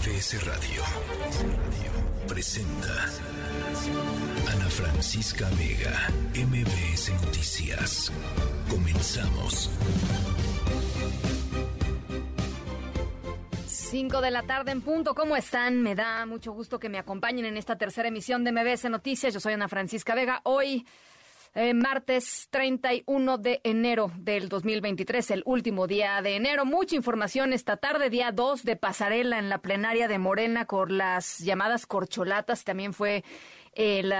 MBS Radio presenta Ana Francisca Vega, MBS Noticias. Comenzamos. 5 de la tarde en punto. ¿Cómo están? Me da mucho gusto que me acompañen en esta tercera emisión de MBS Noticias. Yo soy Ana Francisca Vega. Hoy, eh, martes 31 de enero del 2023, el último día de enero. Mucha información esta tarde, día 2 de pasarela en la plenaria de Morena con las llamadas corcholatas. También fue el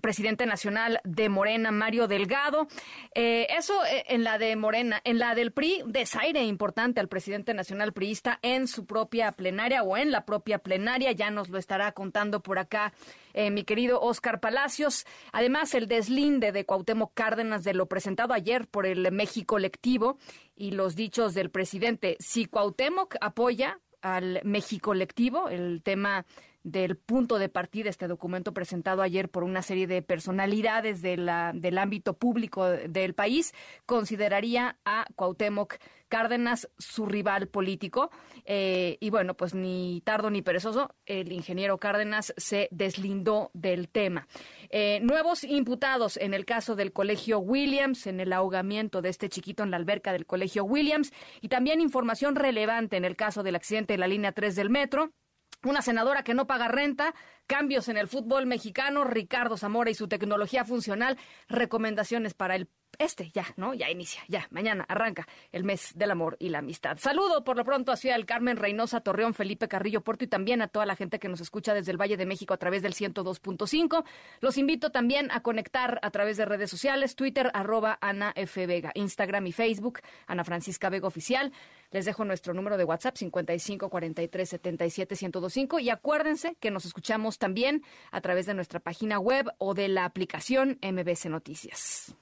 presidente nacional de Morena, Mario Delgado. Eh, eso eh, en la de Morena, en la del PRI, desaire importante al presidente nacional priista en su propia plenaria o en la propia plenaria. Ya nos lo estará contando por acá eh, mi querido Oscar Palacios. Además, el deslinde de Cuauhtémoc Cárdenas de lo presentado ayer por el México Colectivo y los dichos del presidente. Si Cuauhtémoc apoya al México Colectivo, el tema del punto de partida, este documento presentado ayer por una serie de personalidades de la, del ámbito público del país, consideraría a Cuauhtémoc Cárdenas su rival político. Eh, y bueno, pues ni tardo ni perezoso, el ingeniero Cárdenas se deslindó del tema. Eh, nuevos imputados en el caso del Colegio Williams, en el ahogamiento de este chiquito en la alberca del Colegio Williams, y también información relevante en el caso del accidente de la línea 3 del metro una senadora que no paga renta, cambios en el fútbol mexicano, Ricardo Zamora y su tecnología funcional, recomendaciones para el este ya, ¿no? Ya inicia, ya, mañana arranca el mes del amor y la amistad. Saludo por lo pronto a Ciudad del Carmen, Reynosa, Torreón, Felipe Carrillo, Puerto y también a toda la gente que nos escucha desde el Valle de México a través del 102.5. Los invito también a conectar a través de redes sociales, Twitter, arroba Ana F. Vega, Instagram y Facebook, Ana Francisca Vega Oficial. Les dejo nuestro número de WhatsApp 55 43 77 1025 y acuérdense que nos escuchamos también a través de nuestra página web o de la aplicación MBC Noticias.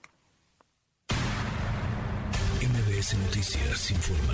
MBS Noticias informa.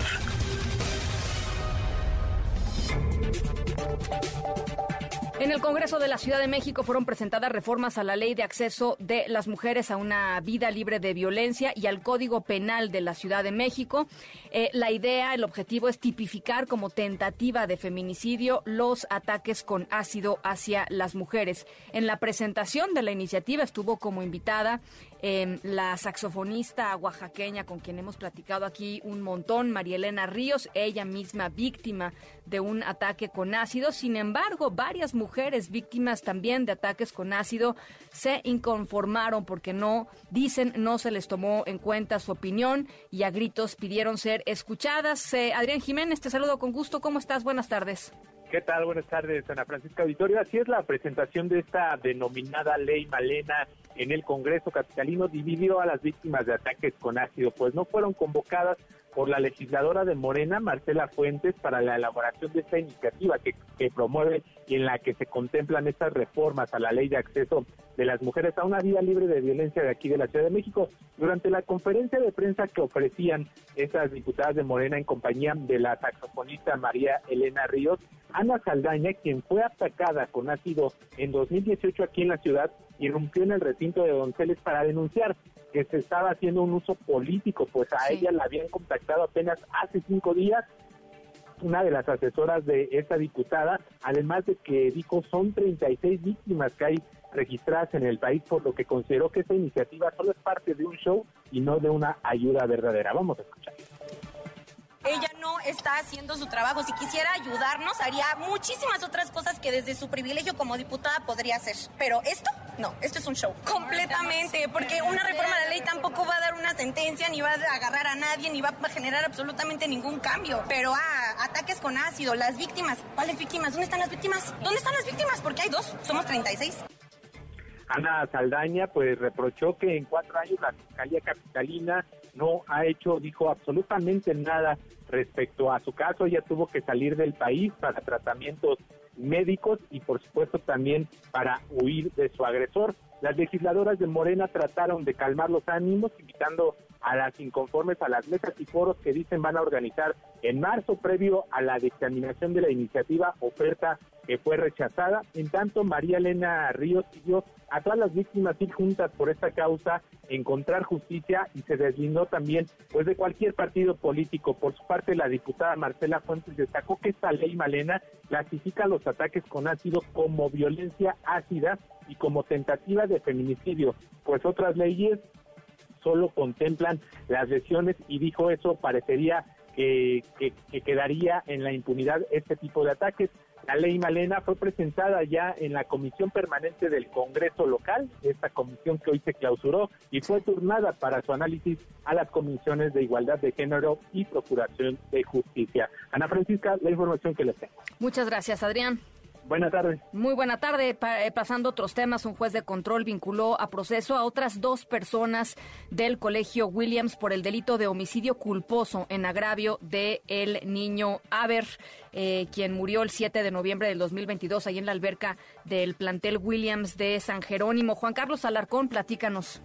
En el Congreso de la Ciudad de México fueron presentadas reformas a la ley de acceso de las mujeres a una vida libre de violencia y al Código Penal de la Ciudad de México. Eh, la idea, el objetivo es tipificar como tentativa de feminicidio los ataques con ácido hacia las mujeres. En la presentación de la iniciativa estuvo como invitada eh, la saxofonista oaxaqueña con quien hemos platicado aquí un montón, María Elena Ríos, ella misma víctima de un ataque con ácido. Sin embargo, varias mujeres víctimas también de ataques con ácido se inconformaron porque no, dicen, no se les tomó en cuenta su opinión y a gritos pidieron ser escuchadas. Eh, Adrián Jiménez, te saludo con gusto. ¿Cómo estás? Buenas tardes. ¿Qué tal? Buenas tardes, Ana Francisca Auditorio. Así es la presentación de esta denominada ley Malena en el Congreso Capitalino dividió a las víctimas de ataques con ácido, pues no fueron convocadas por la legisladora de Morena, Marcela Fuentes, para la elaboración de esta iniciativa que, promueve y en la que se contemplan estas reformas a la ley de acceso de las mujeres a una vida libre de violencia de aquí de la Ciudad de México. Durante la conferencia de prensa que ofrecían esas diputadas de Morena en compañía de la saxofonista María Elena Ríos, Ana Saldaña, quien fue atacada con ácido en 2018 aquí en la ciudad, irrumpió en el recinto de Donceles para denunciar que se estaba haciendo un uso político, pues a ella la habían contactado apenas hace cinco días una de las asesoras de esta diputada, además de que dijo son 36 víctimas que hay registradas en el país, por lo que consideró que esta iniciativa solo es parte de un show y no de una ayuda verdadera. Vamos a escuchar ella no está haciendo su trabajo. Si quisiera ayudarnos, haría muchísimas otras cosas que desde su privilegio como diputada podría hacer. Pero esto, no, esto es un show. Completamente, porque una reforma de la ley tampoco va a dar una sentencia, ni va a agarrar a nadie, ni va a generar absolutamente ningún cambio. Pero, ah, ataques con ácido, las víctimas. ¿Cuáles víctimas? ¿Dónde están las víctimas? ¿Dónde están las víctimas? Porque hay dos, somos 36. Ana Saldaña pues reprochó que en cuatro años la Fiscalía Capitalina no ha hecho, dijo, absolutamente nada respecto a su caso. Ella tuvo que salir del país para tratamientos médicos y por supuesto también para huir de su agresor. Las legisladoras de Morena trataron de calmar los ánimos, invitando a las inconformes, a las mesas y foros que dicen van a organizar en marzo previo a la dictaminación de la iniciativa oferta que fue rechazada. En tanto, María Elena Ríos pidió a todas las víctimas ir juntas por esta causa, encontrar justicia y se deslindó también pues de cualquier partido político. Por su parte, la diputada Marcela Fuentes destacó que esta ley Malena clasifica los ataques con ácido como violencia ácida y como tentativa de feminicidio, pues otras leyes solo contemplan las lesiones y dijo eso parecería que, que, quedaría en la impunidad este tipo de ataques. La ley Malena fue presentada ya en la comisión permanente del Congreso local, esta comisión que hoy se clausuró y fue turnada para su análisis a las comisiones de igualdad de género y procuración de justicia. Ana Francisca, la información que les tengo. Muchas gracias, Adrián. Buenas tardes. Muy buena tarde. Eh, pasando otros temas, un juez de control vinculó a proceso a otras dos personas del colegio Williams por el delito de homicidio culposo en agravio de el niño Aber, eh, quien murió el 7 de noviembre del 2022 ahí en la alberca del plantel Williams de San Jerónimo. Juan Carlos Alarcón, platícanos.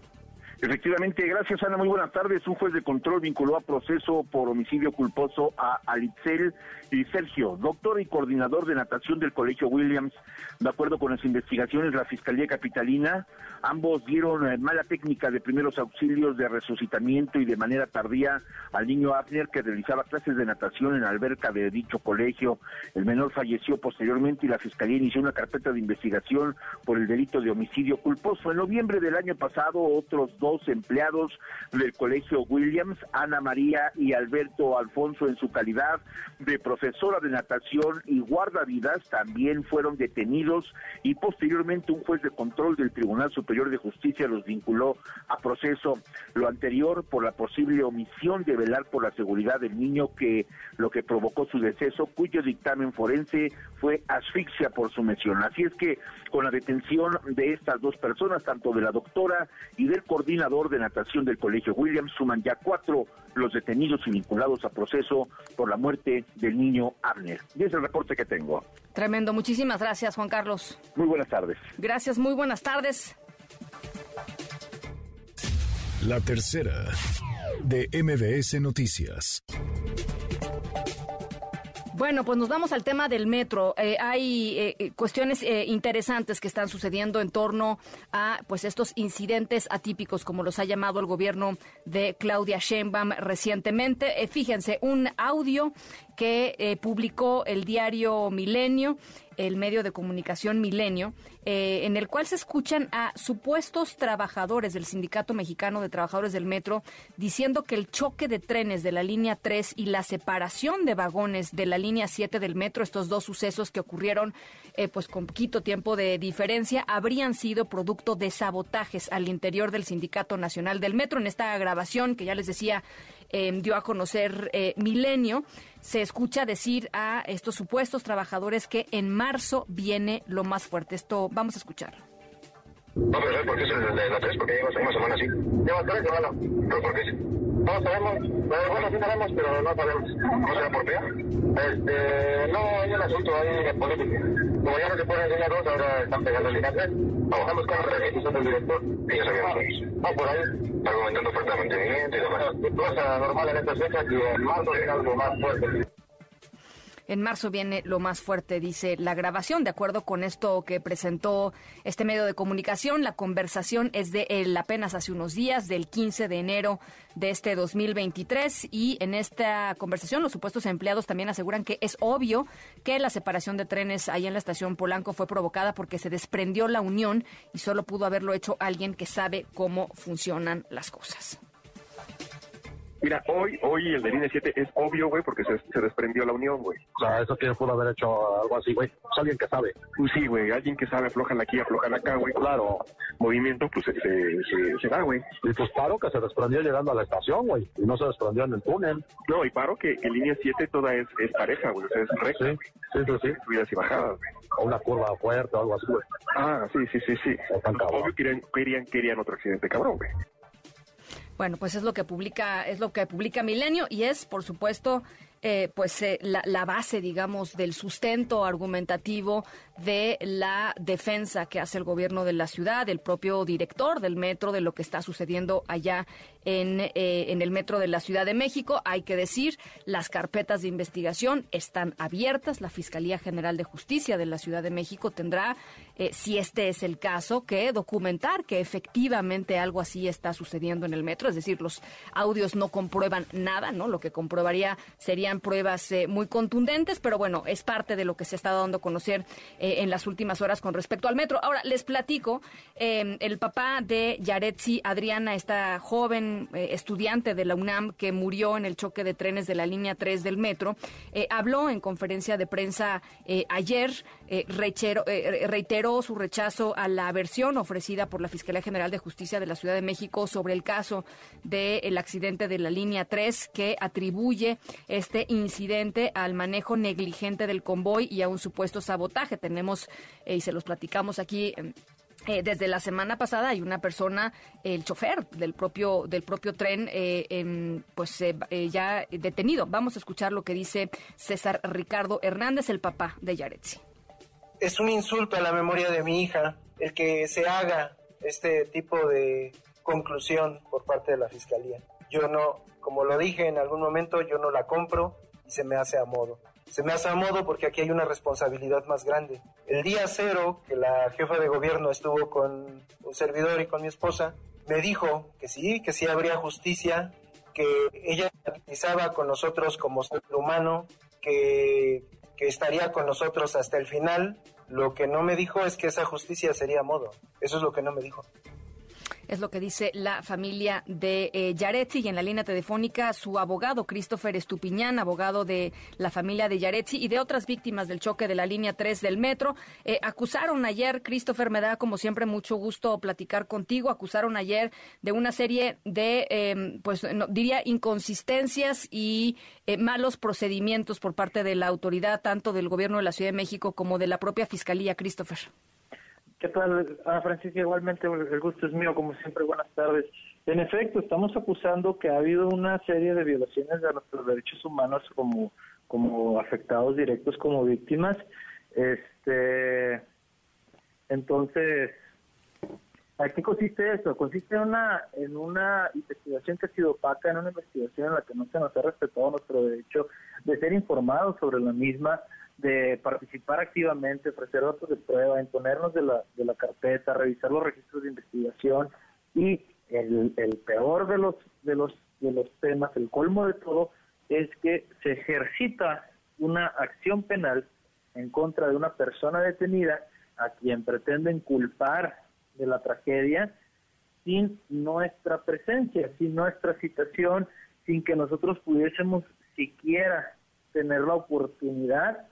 Efectivamente, gracias Ana, muy buenas tardes. Un juez de control vinculó a proceso por homicidio culposo a Alitzel y Sergio, doctor y coordinador de natación del Colegio Williams. De acuerdo con las investigaciones, la Fiscalía Capitalina, ambos dieron eh, mala técnica de primeros auxilios de resucitamiento y de manera tardía al niño Abner que realizaba clases de natación en alberca de dicho colegio. El menor falleció posteriormente y la Fiscalía inició una carpeta de investigación por el delito de homicidio culposo. En noviembre del año pasado, otros dos empleados del Colegio Williams, Ana María y Alberto Alfonso, en su calidad de profesora de natación y guardavidas, también fueron detenidos y posteriormente un juez de control del Tribunal Superior de Justicia los vinculó a proceso. Lo anterior por la posible omisión de velar por la seguridad del niño que lo que provocó su deceso, cuyo dictamen forense fue asfixia por su mención. Así es que con la detención de estas dos personas, tanto de la doctora y del coordinador, de natación del Colegio Williams. Suman ya cuatro los detenidos y vinculados a proceso por la muerte del niño Abner. Y es el reporte que tengo. Tremendo. Muchísimas gracias, Juan Carlos. Muy buenas tardes. Gracias, muy buenas tardes. La tercera de MBS Noticias. Bueno, pues nos vamos al tema del metro. Eh, hay eh, eh, cuestiones interesantes que están sucediendo en torno a pues estos incidentes atípicos, como los ha llamado el gobierno de Claudia Sheinbaum recientemente. fíjense, un audio que publicó el diario Milenio el medio de comunicación Milenio, eh, en el cual se escuchan a supuestos trabajadores del Sindicato Mexicano de Trabajadores del Metro diciendo que el choque de trenes de la línea 3 y la separación de vagones de la línea 7 del metro, estos dos sucesos que ocurrieron eh, pues con poquito tiempo de diferencia, habrían sido producto de sabotajes al interior del Sindicato Nacional del Metro. En esta grabación que ya les decía Em, dio a conocer eh, Milenio, se escucha decir a estos supuestos trabajadores que en marzo viene lo más fuerte. Esto vamos a escuchar. Vamos a ver por qué es el de la 3, porque lleva una semana así. Lleva tres semanas, pero ¿por qué? No sabemos, bueno, sí sabemos, pero no sabemos. ¿No será por qué? Este, no, hay un asunto ahí de política. Como ya no se pueden enseñar dos, ahora están pegando el INACE. Trabajamos con la requisición del director. Y ya sabíamos. No, por ahí. Argumentando falta de mantenimiento y demás. Cosa normal en estas fechas y en marzo viene algo más fuerte. En marzo viene lo más fuerte, dice la grabación. De acuerdo con esto que presentó este medio de comunicación, la conversación es de él apenas hace unos días, del 15 de enero de este 2023. Y en esta conversación, los supuestos empleados también aseguran que es obvio que la separación de trenes ahí en la estación Polanco fue provocada porque se desprendió la unión y solo pudo haberlo hecho alguien que sabe cómo funcionan las cosas. Mira, hoy, hoy el de línea 7 es obvio, güey, porque se, se, desprendió la unión, güey. O sea, eso que pudo haber hecho algo así, güey. Pues alguien que sabe. Pues sí, güey, alguien que sabe, aflojan aquí, aflojan acá, güey. Claro. Movimiento, pues se, se, se da, güey. Y pues paro que se desprendió llegando a la estación, güey. Y no se desprendió en el túnel. No, y paro que, que línea 7 toda es, es pareja, güey. O sea, es recta. Sí, sí, sí. sí. Subidas y bajadas, güey. O una curva fuerte o algo así, güey. Ah, sí, sí, sí, sí. Obvio querían, querían, querían otro accidente cabrón, güey. Bueno, pues es lo que publica, es lo que publica Milenio y es, por supuesto, eh, pues eh, la, la, base, digamos, del sustento argumentativo de la defensa que hace el gobierno de la ciudad, el propio director del metro, de lo que está sucediendo allá en, eh, en el metro de la Ciudad de México. Hay que decir, las carpetas de investigación están abiertas. La Fiscalía General de Justicia de la Ciudad de México tendrá, eh, si este es el caso, que documentar que efectivamente algo así está sucediendo en el metro. Es decir, los audios no comprueban nada, ¿no? Lo que comprobaría serían pruebas eh, muy contundentes, pero bueno, es parte de lo que se estado dando a conocer en las últimas horas con respecto al metro. Ahora, les platico, el papá de Yaretsi, Adriana, esta joven eh, estudiante de la UNAM que murió en el choque de trenes de la línea 3 del metro, eh, habló en conferencia de prensa eh, ayer, reiteró su rechazo a la versión ofrecida por la Fiscalía General de Justicia de la Ciudad de México sobre el caso del accidente de la línea 3 que atribuye este incidente al manejo negligente del convoy y a un supuesto sabotaje. Tenemos, y se los platicamos aquí eh, desde la semana pasada hay una persona, el chofer del propio del propio tren, eh, pues eh, ya detenido. Vamos a escuchar lo que dice César Ricardo Hernández, el papá de Yaretsi. Es un insulto a la memoria de mi hija el que se haga este tipo de conclusión por parte de la fiscalía. Yo no, como lo dije en algún momento, yo no la compro y se me hace a modo se me hace a modo porque aquí hay una responsabilidad más grande. El día cero que la jefa de gobierno estuvo con un servidor y con mi esposa, me dijo que sí, que sí habría justicia, que ella empatizaba con nosotros como ser humano, que, que estaría con nosotros hasta el final. Lo que no me dijo es que esa justicia sería modo. Eso es lo que no me dijo. Es lo que dice la familia de eh, Yaretsi y en la línea telefónica su abogado Christopher Estupiñán, abogado de la familia de Yaretsi y de otras víctimas del choque de la línea 3 del metro. Eh, acusaron ayer, Christopher, me da como siempre mucho gusto platicar contigo, acusaron ayer de una serie de, em, pues diría, inconsistencias y eh, malos procedimientos por parte de la autoridad, tanto del gobierno de la Ciudad de México como de la propia Fiscalía, Christopher. ¿Qué tal, Ana Francisca? Igualmente, el gusto es mío, como siempre, buenas tardes. En efecto, estamos acusando que ha habido una serie de violaciones de nuestros derechos humanos como, como afectados directos, como víctimas. Este, entonces, ¿a qué consiste eso? Consiste en una, en una investigación que ha sido opaca, en una investigación en la que no se nos ha respetado nuestro derecho de ser informados sobre la misma, de participar activamente, ofrecer datos de prueba, imponernos de la, de la carpeta, revisar los registros de investigación y el, el peor de los, de, los, de los temas, el colmo de todo, es que se ejercita una acción penal en contra de una persona detenida a quien pretenden culpar de la tragedia sin nuestra presencia, sin nuestra citación, sin que nosotros pudiésemos siquiera tener la oportunidad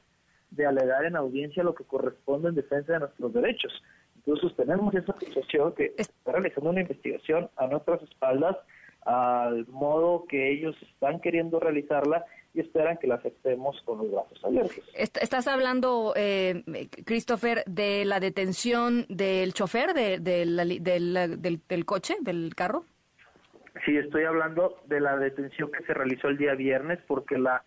de alegar en audiencia lo que corresponde en defensa de nuestros derechos. Entonces tenemos esa acusación que está realizando una investigación a nuestras espaldas al modo que ellos están queriendo realizarla y esperan que la aceptemos con los brazos abiertos. Estás hablando, eh, Christopher, de la detención del chofer de, del, del coche, del carro. Sí, estoy hablando de la detención que se realizó el día viernes porque la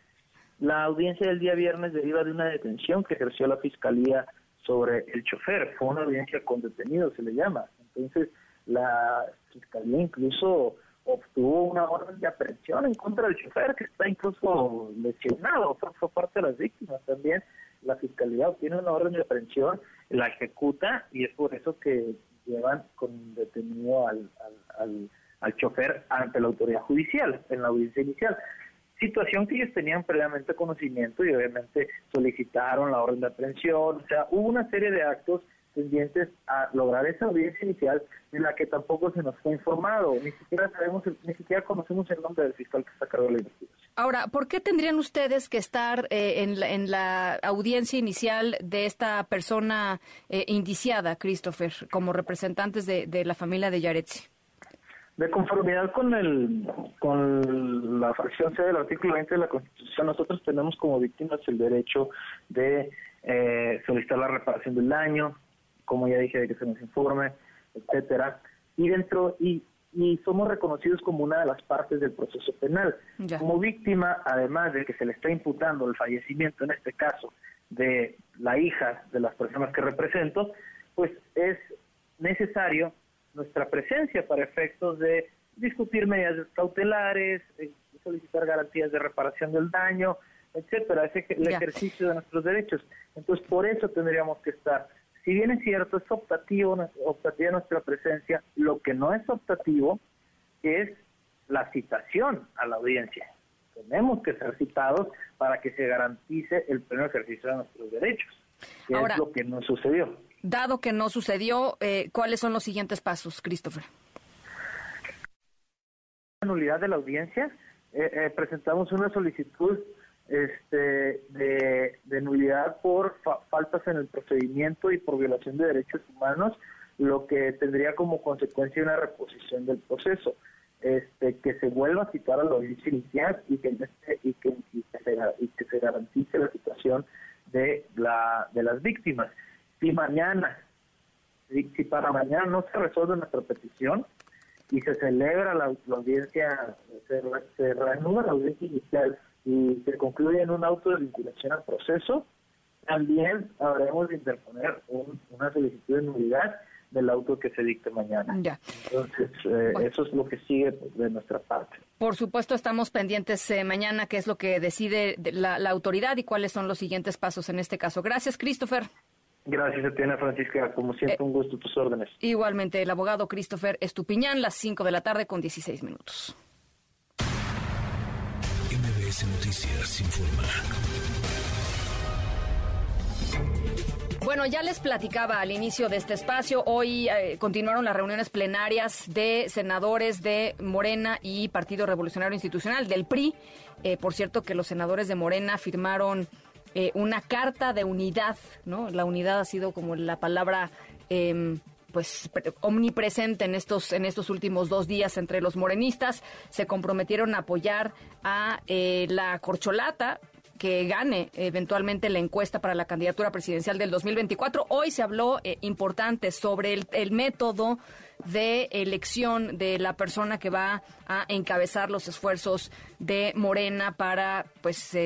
la audiencia del día viernes deriva de una detención que ejerció la Fiscalía sobre el chofer. Fue una audiencia con detenido, se le llama. Entonces, la Fiscalía incluso obtuvo una orden de aprehensión en contra del chofer, que está incluso lesionado, fue, parte de las víctimas también. La Fiscalía obtiene una orden de aprehensión, la ejecuta y es por eso que llevan con detenido al, al, al chofer ante la autoridad judicial en la audiencia inicial situación que ellos tenían previamente conocimiento y obviamente solicitaron la orden de aprehensión, o sea, hubo una serie de actos pendientes a lograr esa audiencia inicial de la que tampoco se nos fue informado, ni siquiera sabemos, ni siquiera conocemos el nombre del fiscal que está a cargo la investigación. Ahora, ¿por qué tendrían ustedes que estar eh, en, la, en, la, audiencia inicial de esta persona eh, indiciada, Christopher, como representantes de, de la familia de Yaretsi? De conformidad con el con la fracción C del artículo 20 de la Constitución, nosotros tenemos como víctimas el derecho de eh, solicitar la reparación del daño, como ya dije, de que se nos informe, etcétera. Y dentro y y somos reconocidos como una de las partes del proceso penal. Como víctima, además de que se le está imputando el fallecimiento, en este caso, de la hija de las personas que represento, pues es necesario nuestra presencia para efectos de discutir medidas cautelares, eh, solicitar garantías de reparación del daño, etcétera, es el ejercicio de nuestros derechos. Entonces, por eso tendríamos que estar. Si bien es cierto, es optativo, optativa nuestra presencia, lo que no es optativo es la citación a la audiencia. Tenemos que ser citados para que se garantice el pleno ejercicio de nuestros derechos, que es lo que no sucedió. Dado que no sucedió, eh, ¿cuáles son los siguientes pasos, Christopher? nulidad de la audiencia, eh, eh, presentamos una solicitud este, de, nulidad por faltas en el procedimiento y por violación de derechos humanos, lo que tendría como consecuencia una reposición del proceso. Este, que se vuelva a citar a la audiencia inicial y que, y que, se, y que se garantice la situación de, la, de las víctimas. Si mañana, si, si para mañana no se resuelve nuestra petición, y se celebra la, audiencia, se, se, reanuda la audiencia inicial y se concluye en un auto de vinculación al proceso, también habremos de interponer una solicitud de nulidad del auto que se dicte mañana. Entonces, eh, eso es lo que sigue de nuestra parte. Por supuesto, estamos pendientes eh, mañana qué es lo que decide la, la autoridad y cuáles son los siguientes pasos en este caso. Gracias, Christopher. Gracias, Etienne Francisca. Como siempre, eh, un gusto tus órdenes. Igualmente, el abogado Christopher Estupiñán, las 5 de la tarde con 16 minutos. MBS Noticias informa. Bueno, ya les platicaba al inicio de este espacio. Hoy eh, continuaron las reuniones plenarias de senadores de Morena y Partido Revolucionario Institucional, del PRI. Eh, por cierto, que los senadores de Morena firmaron eh, una carta de unidad, ¿no? La unidad ha sido como la palabra em, pues omnipresente en estos en estos últimos dos días entre los morenistas se comprometieron a apoyar a eh, la corcholata que gane eventualmente la encuesta para la candidatura presidencial del 2024. Hoy se habló eh, importante sobre el, método de elección de la persona que va a encabezar los esfuerzos de Morena para pues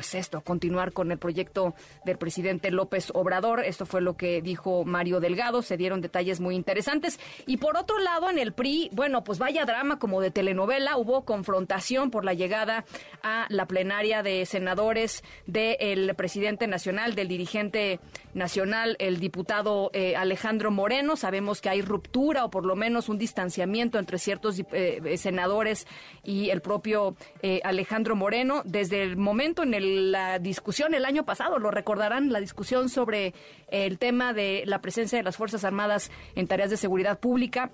pues esto, continuar con el proyecto del presidente López Obrador. Esto fue lo que dijo Mario Delgado. Se dieron detalles muy interesantes. Y por otro lado, en el PRI, bueno, pues vaya drama como de telenovela. Hubo confrontación por la llegada a la plenaria de senadores del presidente nacional, del dirigente nacional, el diputado eh, Alejandro Moreno. Sabemos que hay ruptura o por lo menos un distanciamiento entre ciertos eh, senadores y el propio eh, Alejandro Moreno. Desde el momento en el la discusión el año pasado, lo recordarán, la discusión sobre el tema de la presencia de las Fuerzas Armadas en tareas de seguridad pública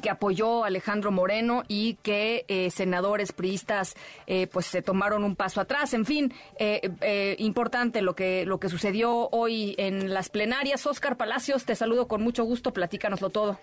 que apoyó Alejandro Moreno y que eh, senadores priistas eh, pues se tomaron un paso atrás. En fin, eh, importante lo que lo que sucedió hoy en las plenarias. Oscar Palacios, te saludo con mucho gusto. Platícanoslo todo.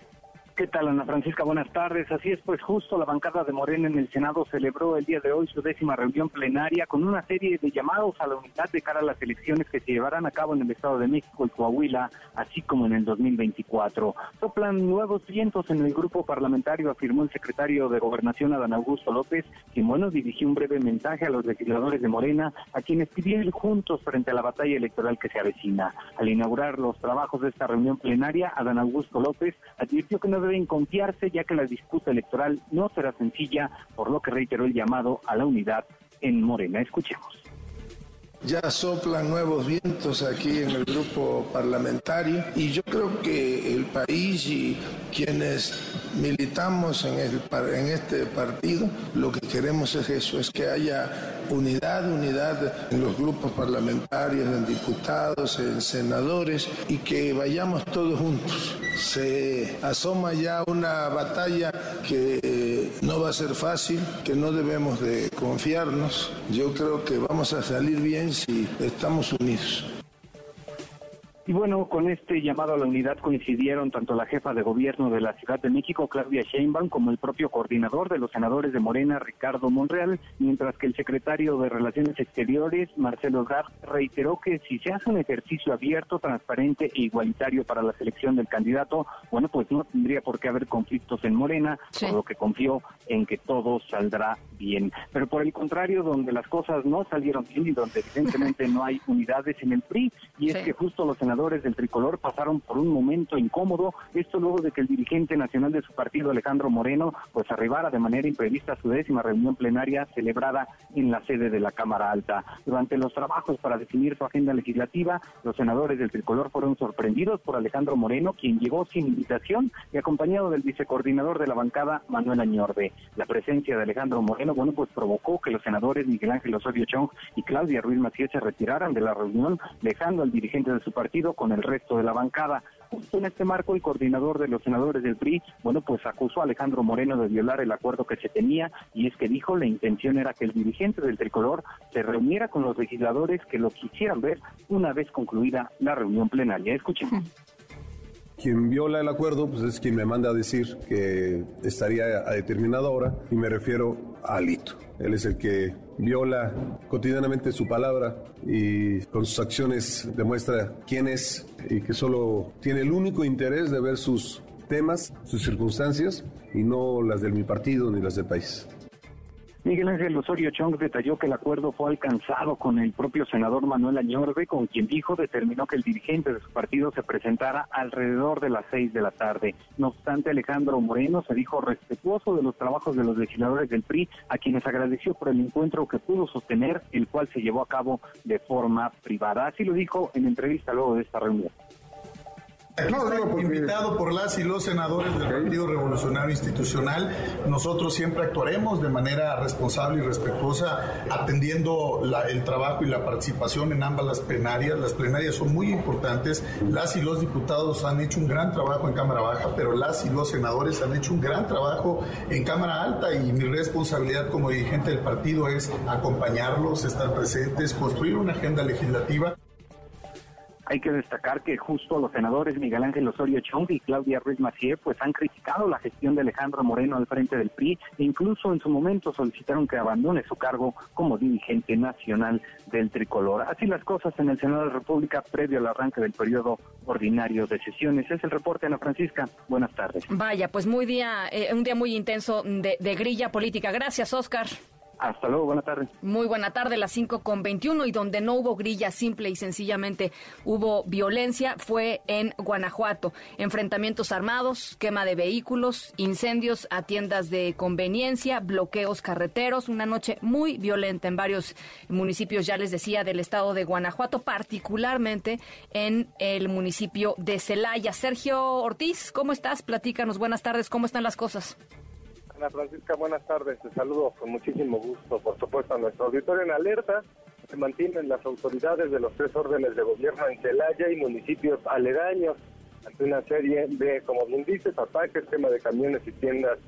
¿Qué tal, Ana Francisca? Buenas tardes. Así es, pues justo la bancada de Morena en el Senado celebró el día de hoy su décima reunión plenaria con una serie de llamados a la unidad de cara a las elecciones que se llevarán a cabo en el Estado de México y Coahuila, así como en el 2024. Soplan nuevos vientos en el grupo parlamentario, afirmó el secretario de Gobernación, Adán Augusto López, quien, bueno, dirigió un breve mensaje a los legisladores de Morena, a quienes pidieron ir juntos frente a la batalla electoral que se avecina. Al inaugurar los trabajos de esta reunión plenaria, Adán Augusto López advirtió que no debe deben confiarse ya que la disputa electoral no será sencilla, por lo que reiteró el llamado a la unidad en Morena. Escuchemos. Ya soplan nuevos vientos aquí en el grupo parlamentario y yo creo que el país y quienes militamos en, el, en este partido lo que queremos es eso, es que haya unidad, unidad en los grupos parlamentarios, en diputados, en senadores y que vayamos todos juntos. Se asoma ya una batalla que no va a ser fácil, que no debemos de confiarnos. Yo creo que vamos a salir bien si estamos unidos. Y bueno, con este llamado a la unidad coincidieron tanto la jefa de gobierno de la Ciudad de México, Claudia Sheinbaum, como el propio coordinador de los senadores de Morena, Ricardo Monreal, mientras que el secretario de Relaciones Exteriores, Marcelo Ebrard, reiteró que si se hace un ejercicio abierto, transparente e igualitario para la selección del candidato, bueno, pues no tendría por qué haber conflictos en Morena, por lo que confió en que todo saldrá bien. Pero por el contrario, donde las cosas no salieron bien y donde evidentemente no hay unidades en el PRI, y es que justo los senadores del tricolor pasaron por un momento incómodo, esto luego de que el dirigente nacional de su partido, Alejandro Moreno, pues arribara de manera imprevista a su décima reunión plenaria celebrada en la sede de la Cámara Alta. Durante los trabajos para definir su agenda legislativa, los senadores del tricolor fueron sorprendidos por Alejandro Moreno, quien llegó sin invitación y acompañado del vicecoordinador de la bancada, Manuel Añorbe. La presencia de Alejandro Moreno, bueno, pues provocó que los senadores Miguel Ángel Osorio Chong y Claudia Ruiz Macías se retiraran de la reunión, dejando al dirigente de su partido con el resto de la bancada. Justo en este marco, el coordinador de los senadores del PRI, bueno, pues acusó a Alejandro Moreno de violar el acuerdo que se tenía y es que dijo la intención era que el dirigente del tricolor se reuniera con los legisladores que lo quisieran ver una vez concluida la reunión plenaria. Escuchen. Quien viola el acuerdo, pues es quien me manda a decir que estaría a determinada hora y me refiero a Alito. Él es el que viola cotidianamente su palabra y con sus acciones demuestra quién es y que solo tiene el único interés de ver sus temas, sus circunstancias y no las de mi partido ni las del país. Miguel Ángel Osorio Chong detalló que el acuerdo fue alcanzado con el propio senador Manuel Añorbe, con quien dijo determinó que el dirigente de su partido se presentara alrededor de las seis de la tarde. No obstante, Alejandro Moreno se dijo respetuoso de los trabajos de los legisladores del PRI, a quienes agradeció por el encuentro que pudo sostener, el cual se llevó a cabo de forma privada. Así lo dijo en entrevista luego de esta reunión. Aquí invitado por las y los senadores del Partido Revolucionario Institucional. Nosotros siempre actuaremos de manera responsable y respetuosa, atendiendo el trabajo y la participación en ambas las plenarias. Las plenarias son muy importantes. Las y los diputados han hecho un gran trabajo en Cámara Baja, pero las y los senadores han hecho un gran trabajo en Cámara Alta y mi responsabilidad como dirigente del partido es acompañarlos, estar presentes, construir una agenda legislativa. Hay que destacar que justo los senadores Miguel Ángel Osorio Chong y Claudia Ruiz Macié pues han criticado la gestión de Alejandro Moreno al frente del PRI e incluso en su momento solicitaron que abandone su cargo como dirigente nacional del tricolor. Así las cosas en el Senado de la República previo al arranque del periodo ordinario de sesiones. Es el reporte Ana Francisca. Buenas tardes. Vaya, pues muy día, eh, un día muy intenso de, de grilla política. Gracias, Oscar. Hasta luego, buena tarde. Muy buena tarde, las 5 con 21 y donde no hubo grilla, simple y sencillamente hubo violencia, fue en Guanajuato. Enfrentamientos armados, quema de vehículos, incendios a tiendas de conveniencia, bloqueos carreteros, una noche muy violenta en varios municipios, ya les decía, del estado de Guanajuato, particularmente en el municipio de Celaya. Sergio Ortiz, ¿cómo estás? Platícanos, buenas tardes, ¿cómo están las cosas? Ana Francisca, buenas tardes. Te saludo con muchísimo gusto, por supuesto, a nuestro auditorio en alerta. Se mantienen las autoridades de los tres órdenes de gobierno en Celaya y municipios aledaños ante una serie de, como bien dices, ataques, tema de camiones y tiendas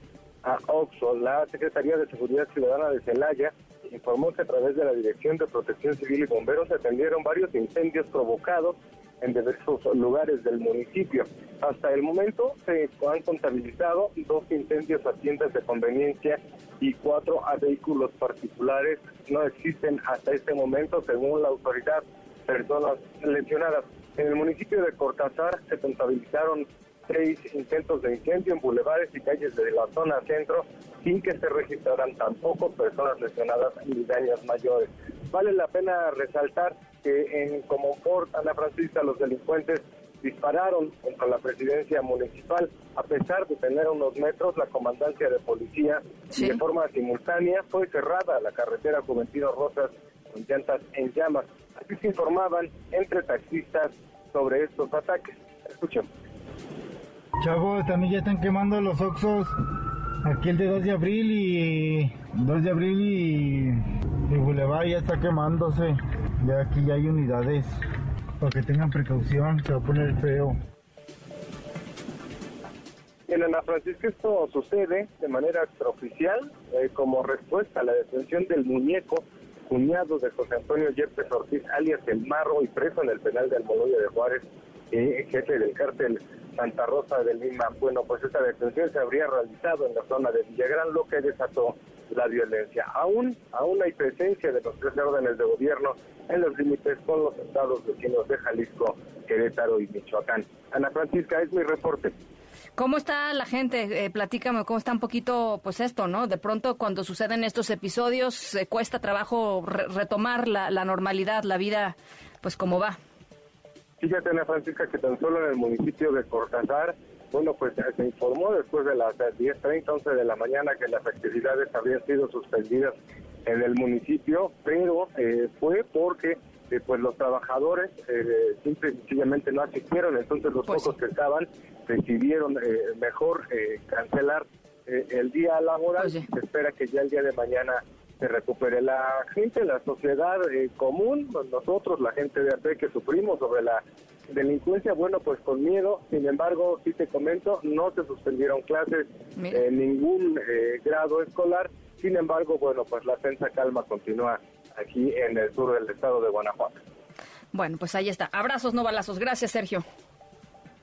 a Oxxo. La Secretaría de Seguridad Ciudadana de Celaya informó que a través de la Dirección de Protección Civil y Bomberos se atendieron varios incendios provocados en diversos lugares del municipio. Hasta el momento se han contabilizado dos incendios a tiendas de conveniencia y cuatro a vehículos particulares. No existen hasta este momento, según la autoridad, personas lesionadas. En el municipio de Cortázar se contabilizaron seis intentos de incendio en bulevares y calles de la zona centro sin que se registraran tampoco personas lesionadas ni daños mayores. Vale la pena resaltar que en Comonfort, Ana Francisca, los delincuentes dispararon contra la presidencia municipal. A pesar de tener unos metros, la comandancia de policía de forma simultánea fue cerrada la carretera Juventino Rosas con llantas en llamas. Así se informaban entre taxistas sobre estos ataques. Escuchemos. Chavos, también ya están quemando los oxos. Aquí el de 2 de abril y 2 de abril y, y Boulevard ya está quemándose. Ya aquí ya hay unidades. Para que tengan precaución, se va a poner feo. En Ana Francisca esto sucede de manera extraoficial eh, como respuesta a la detención del muñeco cuñado de José Antonio Yepes Ortiz, alias El Marro, y preso en el penal de Almoloya de Juárez eh, jefe del cártel Santa Rosa de Lima. Bueno, pues esta detención se habría realizado en la zona de Villagrán, lo que desató la violencia. Aún, aún hay presencia de los tres órdenes de gobierno en los límites con los estados vecinos de Jalisco, Querétaro y Michoacán. Ana Francisca, es mi reporte. ¿Cómo está la gente? Eh, platícame, ¿cómo está un poquito, pues esto, ¿no? De pronto cuando suceden estos episodios, se cuesta trabajo retomar la, normalidad, la vida, pues como va. Fíjate, Ana Francisca, que tan solo en el municipio de Cortázar bueno, pues se informó después de las 10.30, 11 de la mañana que las actividades habían sido suspendidas en el municipio, pero eh, fue porque eh, pues los trabajadores eh, simple y sencillamente no asistieron, entonces los pues pocos que estaban decidieron mejor cancelar el día laboral. Pues se espera que ya el día de mañana se recupere. La gente, la sociedad común, nosotros, la gente de AP que sufrimos sobre la delincuencia, bueno, pues con miedo, sin embargo, sí te comento, no se suspendieron clases en ningún eh, grado escolar, sin embargo, bueno, pues la tensa calma continúa aquí en el sur del estado de Guanajuato. Bueno, pues ahí está. Abrazos, no balazos. Gracias, Sergio.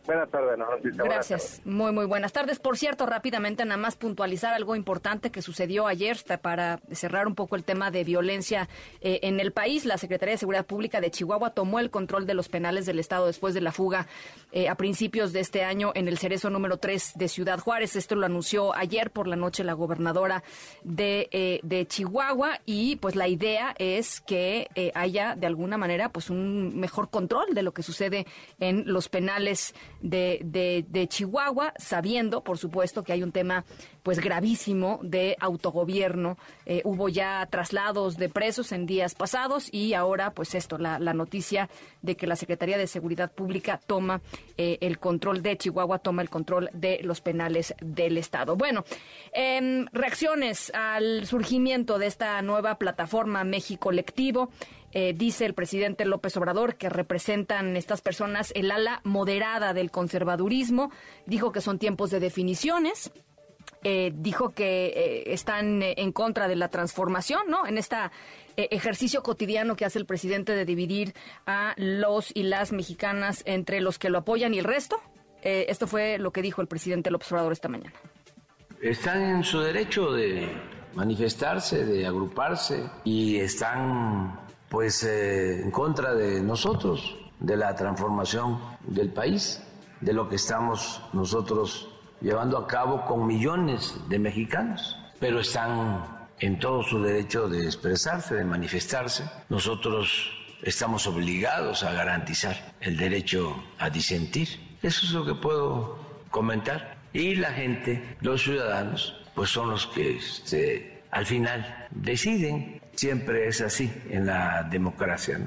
Buenas tardes, Gracias. Muy, muy buenas tardes. Por cierto, rápidamente, nada más puntualizar algo importante que sucedió ayer para cerrar un poco el tema de violencia eh, en el país. La Secretaría de Seguridad Pública de Chihuahua tomó el control de los penales del Estado después de la fuga eh, a principios de este año en el cerezo número 3 de Ciudad Juárez. Esto lo anunció ayer por la noche la gobernadora de, eh, de Chihuahua y pues la idea es que haya de alguna manera pues un mejor control de lo que sucede en los penales de, de, Chihuahua, sabiendo, por supuesto, que hay un tema pues gravísimo de autogobierno. Eh, hubo ya traslados de presos en días pasados y ahora, pues esto, la, la noticia de que la Secretaría de Seguridad Pública toma eh, el control de Chihuahua, toma el control de los penales del Estado. Bueno, em, reacciones al surgimiento de esta nueva plataforma México Colectivo. Eh, dice el presidente López Obrador que representan estas personas el ala moderada del conservadurismo. Dijo que son tiempos de definiciones. Eh, dijo que eh, están en contra de la transformación, ¿no? En este ejercicio cotidiano que hace el presidente de dividir a los y las mexicanas entre los que lo apoyan y el resto. esto fue lo que dijo el presidente López Obrador esta mañana. Están en su derecho de manifestarse, de agruparse y están pues eh, en contra de nosotros, de la transformación del país, de lo que estamos nosotros llevando a cabo con millones de mexicanos, pero están en todo su derecho de expresarse, de manifestarse. Nosotros estamos obligados a garantizar el derecho a disentir. Eso es lo que puedo comentar. Y la gente, los ciudadanos, pues son los que este, al final deciden Siempre es así en la democracia.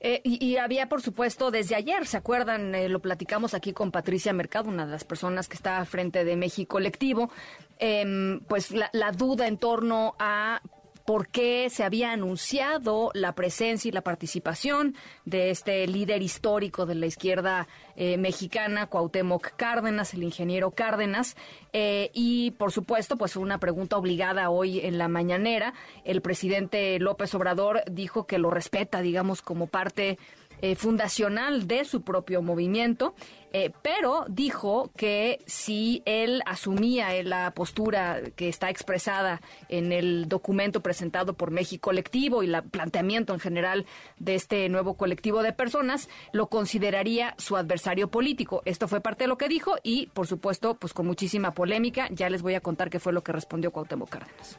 Eh, y, había, por supuesto, desde ayer, ¿se acuerdan? Eh, lo platicamos aquí con Patricia Mercado, una de las personas que está frente de México Colectivo, em, pues la, duda en torno a por qué se había anunciado la presencia y la participación de este líder histórico de la izquierda eh, mexicana, Cuauhtémoc Cárdenas, el ingeniero Cárdenas, eh, y por supuesto, pues una pregunta obligada hoy en la mañanera. El presidente López Obrador dijo que lo respeta, digamos, como parte eh, fundacional de su propio movimiento, eh, pero dijo que si él asumía la postura que está expresada en el documento presentado por México Colectivo y el planteamiento en general de este nuevo colectivo de personas, lo consideraría su adversario político. Esto fue parte de lo que dijo y, por supuesto, pues con muchísima polémica. Ya les voy a contar qué fue lo que respondió Cuauhtémoc Cárdenas.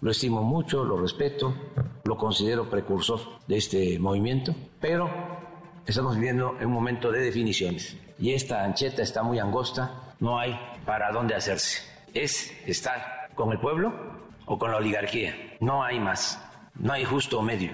Lo estimo mucho, lo respeto, lo considero precursor de este movimiento, pero estamos viviendo en un momento de definiciones y esta ancheta está muy angosta, no hay para dónde hacerse. Es estar con el pueblo o con la oligarquía, no hay más, no hay justo medio.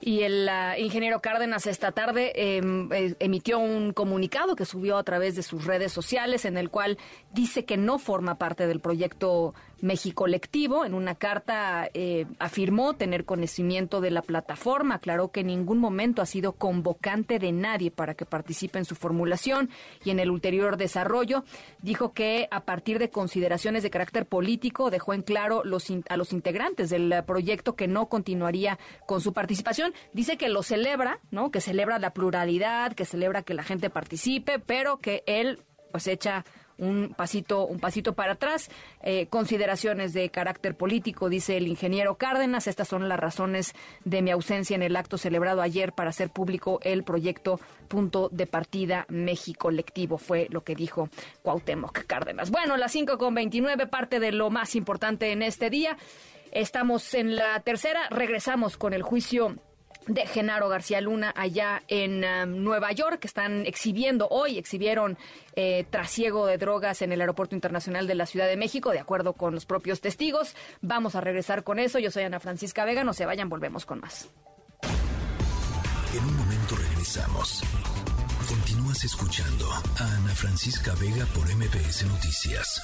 Y el ingeniero Cárdenas esta tarde em, eh, emitió un comunicado que subió a través de sus redes sociales en el cual dice que no forma parte del proyecto México Colectivo. En una carta eh, afirmó tener conocimiento de la plataforma, aclaró que en ningún momento ha sido convocante de nadie para que participe en su formulación y en el ulterior desarrollo dijo que a partir de consideraciones de carácter político dejó en claro los, a los integrantes del proyecto que no continuaría con su participación. Dice que lo celebra, ¿no? Que celebra la pluralidad, que celebra que la gente participe, pero que él pues echa un pasito, un pasito para atrás. Eh, consideraciones de carácter político, dice el ingeniero Cárdenas. Estas son las razones de mi ausencia en el acto celebrado ayer para hacer público el proyecto Punto de Partida México Colectivo. Fue lo que dijo Cuauhtémoc Cárdenas. Bueno, las 5 con 29, parte de lo más importante en este día. Estamos en la tercera, regresamos con el juicio de Genaro García Luna allá en um, Nueva York, que están exhibiendo hoy, exhibieron eh, trasiego de drogas en el Aeropuerto Internacional de la Ciudad de México, de acuerdo con los propios testigos. Vamos a regresar con eso. Yo soy Ana Francisca Vega, no se vayan, volvemos con más. En un momento regresamos. Continúas escuchando a Ana Francisca Vega por MPS Noticias.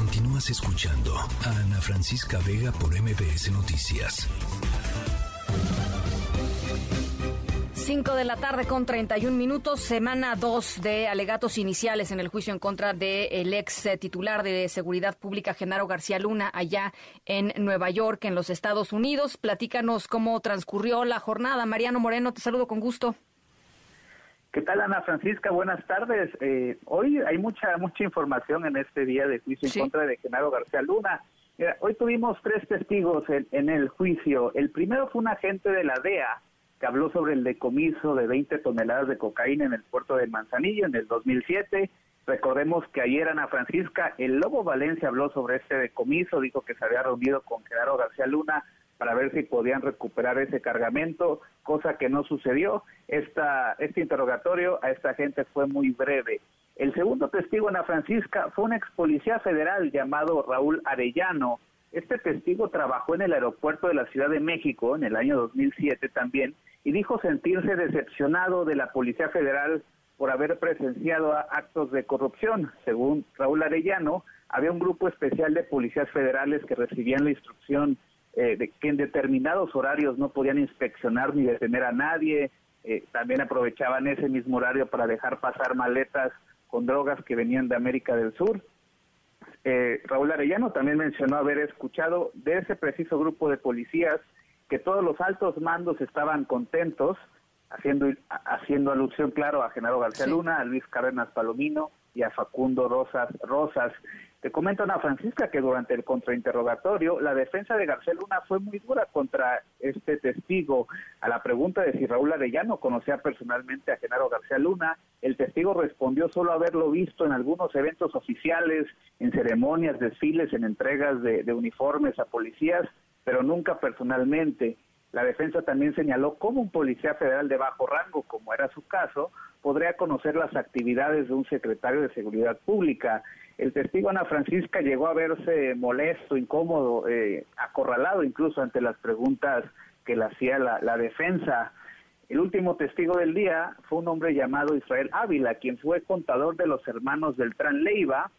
Continúas escuchando a Ana Francisca Vega por MBS Noticias. 5 de la tarde con 31 minutos, semana 2 de alegatos iniciales en el juicio en contra del ex titular de Seguridad Pública, Genaro García Luna, allá en Nueva York, en los Estados Unidos. Platícanos cómo transcurrió la jornada. Mariano Moreno, te saludo con gusto. ¿Qué tal, Ana Francisca? Buenas tardes. Eh, hoy hay mucha mucha información en este día de juicio en contra de Genaro García Luna. hoy tuvimos tres testigos en, el juicio. El primero fue un agente de la DEA que habló sobre el decomiso de 20 toneladas de cocaína en el puerto de Manzanillo en el 2007. Recordemos que ayer Ana Francisca, el Lobo Valencia habló sobre este decomiso, dijo que se había reunido con Genaro García Luna para ver si podían recuperar ese cargamento, cosa que no sucedió. Esta, este interrogatorio a esta gente fue muy breve. El segundo testigo, Ana Francisca, fue un ex policía federal llamado Raúl Arellano. Este testigo trabajó en el aeropuerto de la Ciudad de México en el año 2007 también y dijo sentirse decepcionado de la Policía Federal por haber presenciado actos de corrupción. Según Raúl Arellano, había un grupo especial de policías federales que recibían la instrucción eh, de que en determinados horarios no podían inspeccionar ni detener a nadie, eh, también aprovechaban ese mismo horario para dejar pasar maletas con drogas que venían de América del Sur. Eh, Raúl Arellano también mencionó haber escuchado de ese preciso grupo de policías que todos los altos mandos estaban contentos, haciendo, haciendo alusión, claro, a Genaro García Luna, a Luis Cárdenas Palomino y a Facundo Rosas, Rosas te comento, Ana Francisca, que durante el contrainterrogatorio, la defensa de García Luna fue muy dura contra este testigo. A la pregunta de si Raúl Arellano conocía personalmente a Genaro García Luna, el testigo respondió solo haberlo visto en algunos eventos oficiales, en ceremonias, desfiles, en entregas de, de uniformes a policías, pero nunca personalmente. La defensa también señaló cómo un policía federal de bajo rango, como era su caso, podría conocer las actividades de un secretario de Seguridad Pública. El testigo Ana Francisca llegó a verse molesto, incómodo, eh, acorralado incluso ante las preguntas que le hacía la, defensa. El último testigo del día fue un hombre llamado Israel Ávila, quien fue contador de los hermanos del Tran Leiva.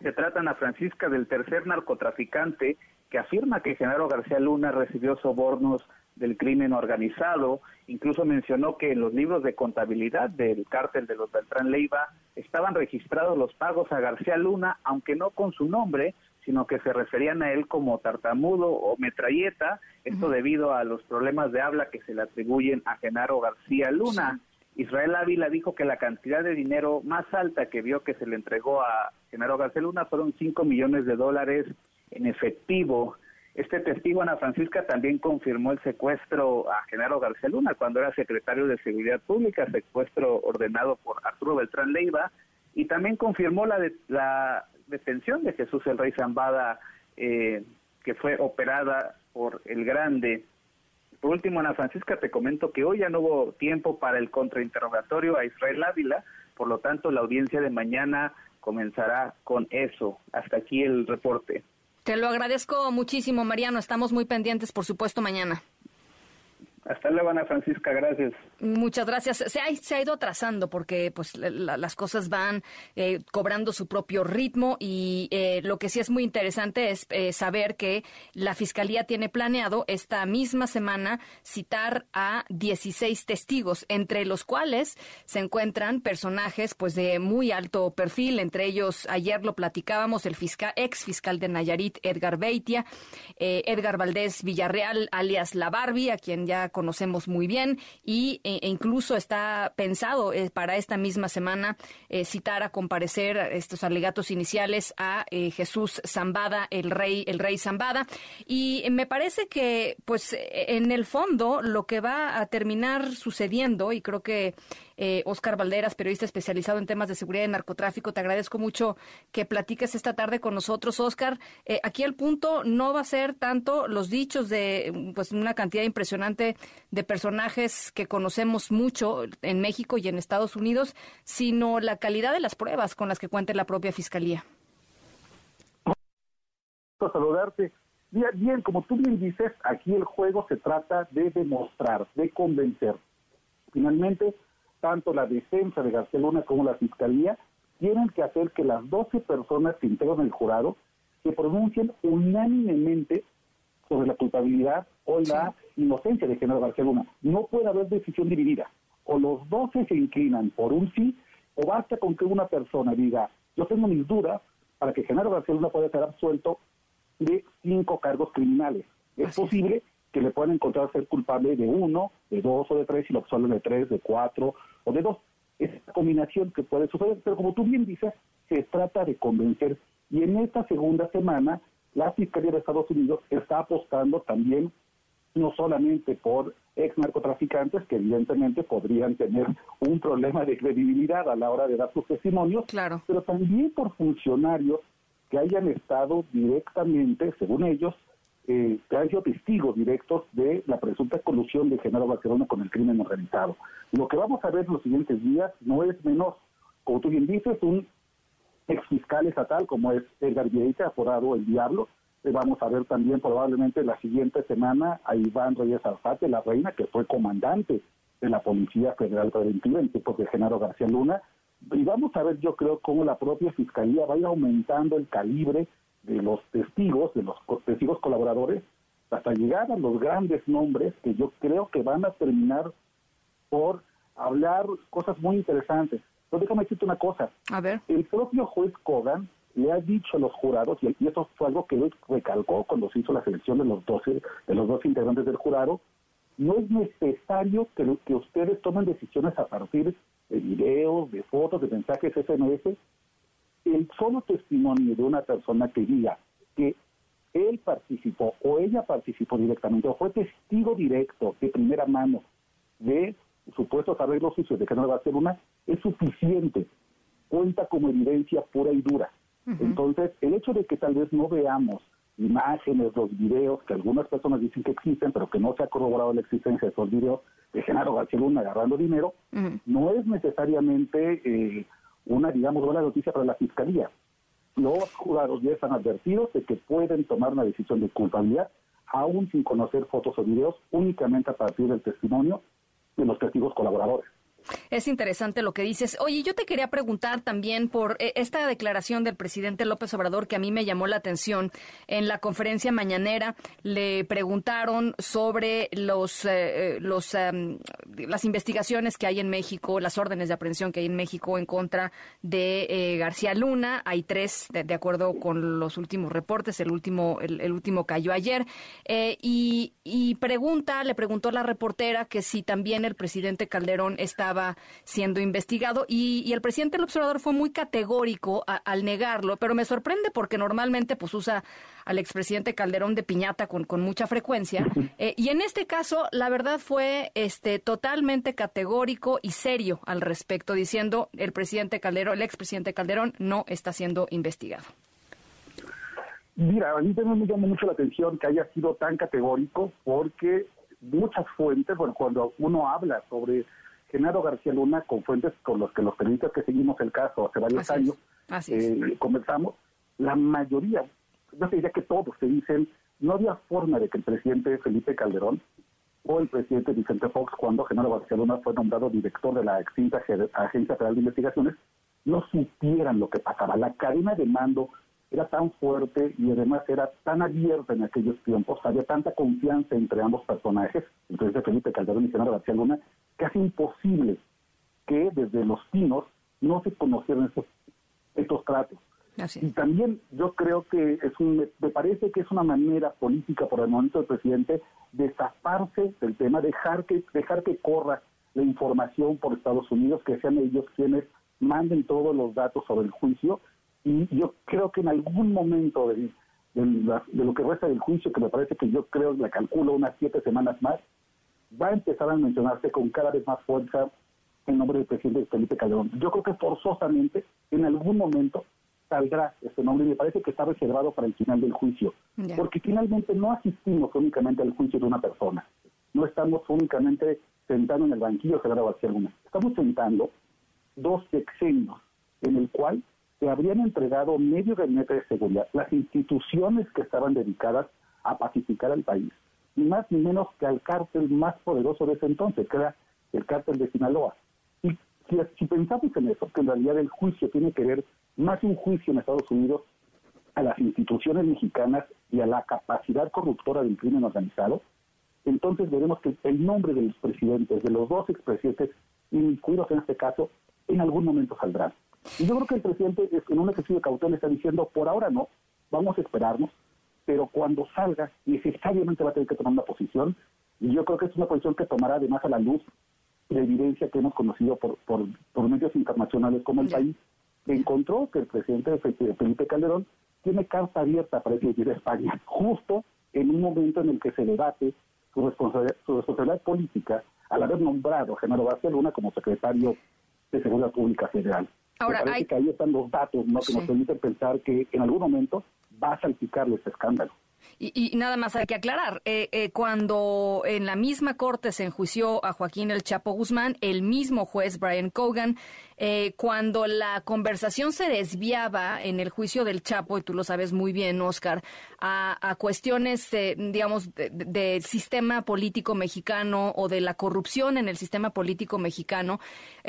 Se trata, Ana Francisca, del tercer narcotraficante que afirma que Genaro García Luna recibió sobornos del crimen organizado. Incluso mencionó que en los libros de contabilidad del cártel de los Beltrán Leiva estaban registrados los pagos a García Luna, aunque no con su nombre, sino que se referían a él como tartamudo o metralleta, esto debido a los problemas de habla que se le atribuyen a Genaro García Luna. Israel Ávila dijo que la cantidad de dinero más alta que vio que se le entregó a Genaro García Luna fueron 5 millones de dólares en efectivo. Este testigo, Ana Francisca, también confirmó el secuestro a Genaro García Luna cuando era secretario de Seguridad Pública, secuestro ordenado por Arturo Beltrán Leiva, y también confirmó la, la detención de Jesús el Rey Zambada, eh, que fue operada por el Grande. Por último, Ana Francisca, te comento que hoy ya no hubo tiempo para el contrainterrogatorio a Israel Ávila, por lo tanto, la audiencia de mañana comenzará con eso. Hasta aquí el reporte. Te lo agradezco muchísimo, Mariano. Estamos muy pendientes, por supuesto, mañana. Hasta luego, Ana Francisca, gracias. Muchas gracias. Se ha, se ha ido atrasando porque pues las cosas van eh, cobrando su propio ritmo y eh, lo que sí es muy interesante es eh, saber que la Fiscalía tiene planeado esta misma semana citar a 16 testigos, entre los cuales se encuentran personajes pues de muy alto perfil, entre ellos ayer lo platicábamos el fiscal, ex fiscal de Nayarit, Edgar Beitia, Edgar Valdés Villarreal, alias La Barbie, a quien ya conocemos muy bien y e, e incluso está pensado eh, para esta misma semana eh, citar a comparecer estos alegatos iniciales a eh, Jesús Zambada, el rey, el rey Zambada. Y me parece que, pues, en el fondo, lo que va a terminar sucediendo, y creo que eh, Oscar Valderas, periodista especializado en temas de seguridad y narcotráfico. Te agradezco mucho que platiques esta tarde con nosotros, Oscar. Eh, aquí el punto no va a ser tanto los dichos de pues una cantidad impresionante de personajes que conocemos mucho en México y en Estados Unidos, sino la calidad de las pruebas con las que cuente la propia Fiscalía. saludarte. Bien, bien, como tú bien dices, aquí el juego se trata de demostrar, de convencer. Finalmente, tanto la defensa de García Luna como la fiscalía tienen que hacer que las 12 personas que integran el jurado se pronuncien unánimemente sobre la culpabilidad o la inocencia de General García Luna. No puede haber decisión dividida. O los 12 se inclinan por un sí, o basta con que una persona diga, yo tengo mis dudas para que General García Luna pueda ser absuelto de cinco cargos criminales. Es posible que le puedan encontrar ser culpable de uno, de dos o de tres, y lo absuelven de tres, de cuatro o de dos. Es esa combinación que puede suceder, pero como tú bien dices, se trata de convencer. Y en esta segunda semana, la Fiscalía de Estados Unidos está apostando también no solamente por ex narcotraficantes que evidentemente podrían tener un problema de credibilidad a la hora de dar sus testimonios, claro. pero también por funcionarios que hayan estado directamente, según ellos, eh, han sido testigos directos de la presunta colusión de Genaro Barcelona con el crimen organizado. Lo que vamos a ver los siguientes días no es menos, como tú bien dices, un ex fiscal estatal como es Edgar Vieita, apodado El Diablo. Eh, vamos a ver también probablemente la siguiente semana a Iván Reyes Alfate, la reina, que fue comandante de la Policía Federal Preventiva en tiempos de Genaro García Luna. Y vamos a ver, yo creo, cómo la propia Fiscalía va a ir aumentando el calibre de los testigos, de los testigos colaboradores, hasta llegar a los grandes nombres que yo creo que van a terminar por hablar cosas muy interesantes. Pero déjame decirte una cosa. A ver. El propio juez Kogan le ha dicho a los jurados, y eso fue algo que él recalcó cuando se hizo la selección de los 12, de los dos integrantes del jurado, no es necesario que, que ustedes tomen decisiones a partir de videos, de fotos, de mensajes SMS, el solo testimonio de una persona que diga que él participó o ella participó directamente o fue testigo directo de primera mano de supuestos arreglos sucios de que no va a ser una, es suficiente, cuenta como evidencia pura y dura. Entonces, el hecho de que tal vez no veamos imágenes, los videos que algunas personas dicen que existen, pero que no se ha corroborado la existencia de esos videos de Genaro García Luna agarrando dinero, no es necesariamente eh, una, digamos, buena noticia para la Fiscalía. Los jurados ya están advertidos de que pueden tomar una decisión de culpabilidad, aún sin conocer fotos o videos, únicamente a partir del testimonio de los testigos colaboradores. Es interesante lo que dices. Oye, yo te quería preguntar también por eh, esta declaración del presidente López Obrador que a mí me llamó la atención. En la conferencia mañanera le preguntaron sobre los, eh, eh, las investigaciones que hay en México, las órdenes de aprehensión que hay en México en contra de García Luna. Hay tres, de, acuerdo con los últimos reportes. El último, el, último cayó ayer. y, y pregunta, le preguntó la reportera que si también el presidente Calderón estaba siendo investigado y, el presidente del observador fue muy categórico al negarlo, pero me sorprende porque normalmente pues usa al expresidente Calderón de piñata con, con mucha frecuencia eh, y en este caso la verdad fue este totalmente categórico y serio al respecto diciendo el presidente Calderón, el expresidente Calderón no está siendo investigado. Mira, a mí también me llama mucho la atención que haya sido tan categórico porque muchas fuentes, bueno, cuando uno habla sobre Genaro García Luna, con fuentes con los que los periodistas que seguimos el caso hace varios años, eh, conversamos, la mayoría, yo diría que todos se dicen, no había forma de que el presidente Felipe Calderón o el presidente Vicente Fox cuando Genaro García Luna fue nombrado director de la extinta Agencia Federal de Investigaciones, no supieran lo que pasaba. La cadena de mando era tan fuerte y además era tan abierta en aquellos tiempos, había tanta confianza entre ambos personajes, presidente Felipe Calderón y Genaro García Luna, que hace imposible que desde los pinos no se conocieran estos, estos tratos. Y también yo creo que es un, me parece que es una manera política por el momento del presidente de zafarse del tema, dejar que, dejar que corra la información por Estados Unidos, que sean ellos quienes manden todos los datos sobre el juicio. Y yo creo que en algún momento de, de, lo que resta del juicio, que me parece que yo creo, la calculo unas siete semanas más, va a empezar a mencionarse con cada vez más fuerza el nombre del presidente Felipe Calderón. Yo creo que forzosamente, en algún momento, saldrá ese nombre y me parece que está reservado para el final del juicio. Porque finalmente no asistimos únicamente al juicio de una persona. No estamos únicamente sentando en el banquillo Gerardo García Luna. Estamos sentando dos sexenios en el cual se habrían entregado medio gabinete de seguridad, las instituciones que estaban dedicadas a pacificar al país, ni más ni menos que al cártel más poderoso de ese entonces, que era el cártel de Sinaloa. Y si, pensamos en eso, que en realidad el juicio tiene que ver más un juicio en Estados Unidos a las instituciones mexicanas y a la capacidad corruptora del crimen organizado, entonces veremos que el nombre de los presidentes, de los dos expresidentes, incluidos en este caso, en algún momento saldrán. Y yo creo que el presidente, en un ejercicio de cautela, está diciendo, por ahora no, vamos a esperarnos, pero cuando salga, necesariamente va a tener que tomar una posición, y yo creo que es una posición que tomará además a la luz la evidencia que hemos conocido por, por, por medios internacionales como el país, encontró que el presidente Felipe Calderón tiene carta abierta para ir a España, justo en un momento en el que se debate su responsabilidad, su responsabilidad política al haber nombrado a Genaro García Luna como secretario de Seguridad Pública Federal. Ahora, Me parece que ahí están los datos ¿no? que nos permiten pensar que en algún momento va a salpicarle este escándalo. Y, nada más hay que aclarar, eh, eh, cuando en la misma corte se enjuició a Joaquín El Chapo Guzmán, el mismo juez Brian Cogan, eh, cuando la conversación se desviaba en el juicio del Chapo, y tú lo sabes muy bien, Oscar, a, cuestiones, digamos, del sistema político mexicano o de la corrupción en el sistema político mexicano,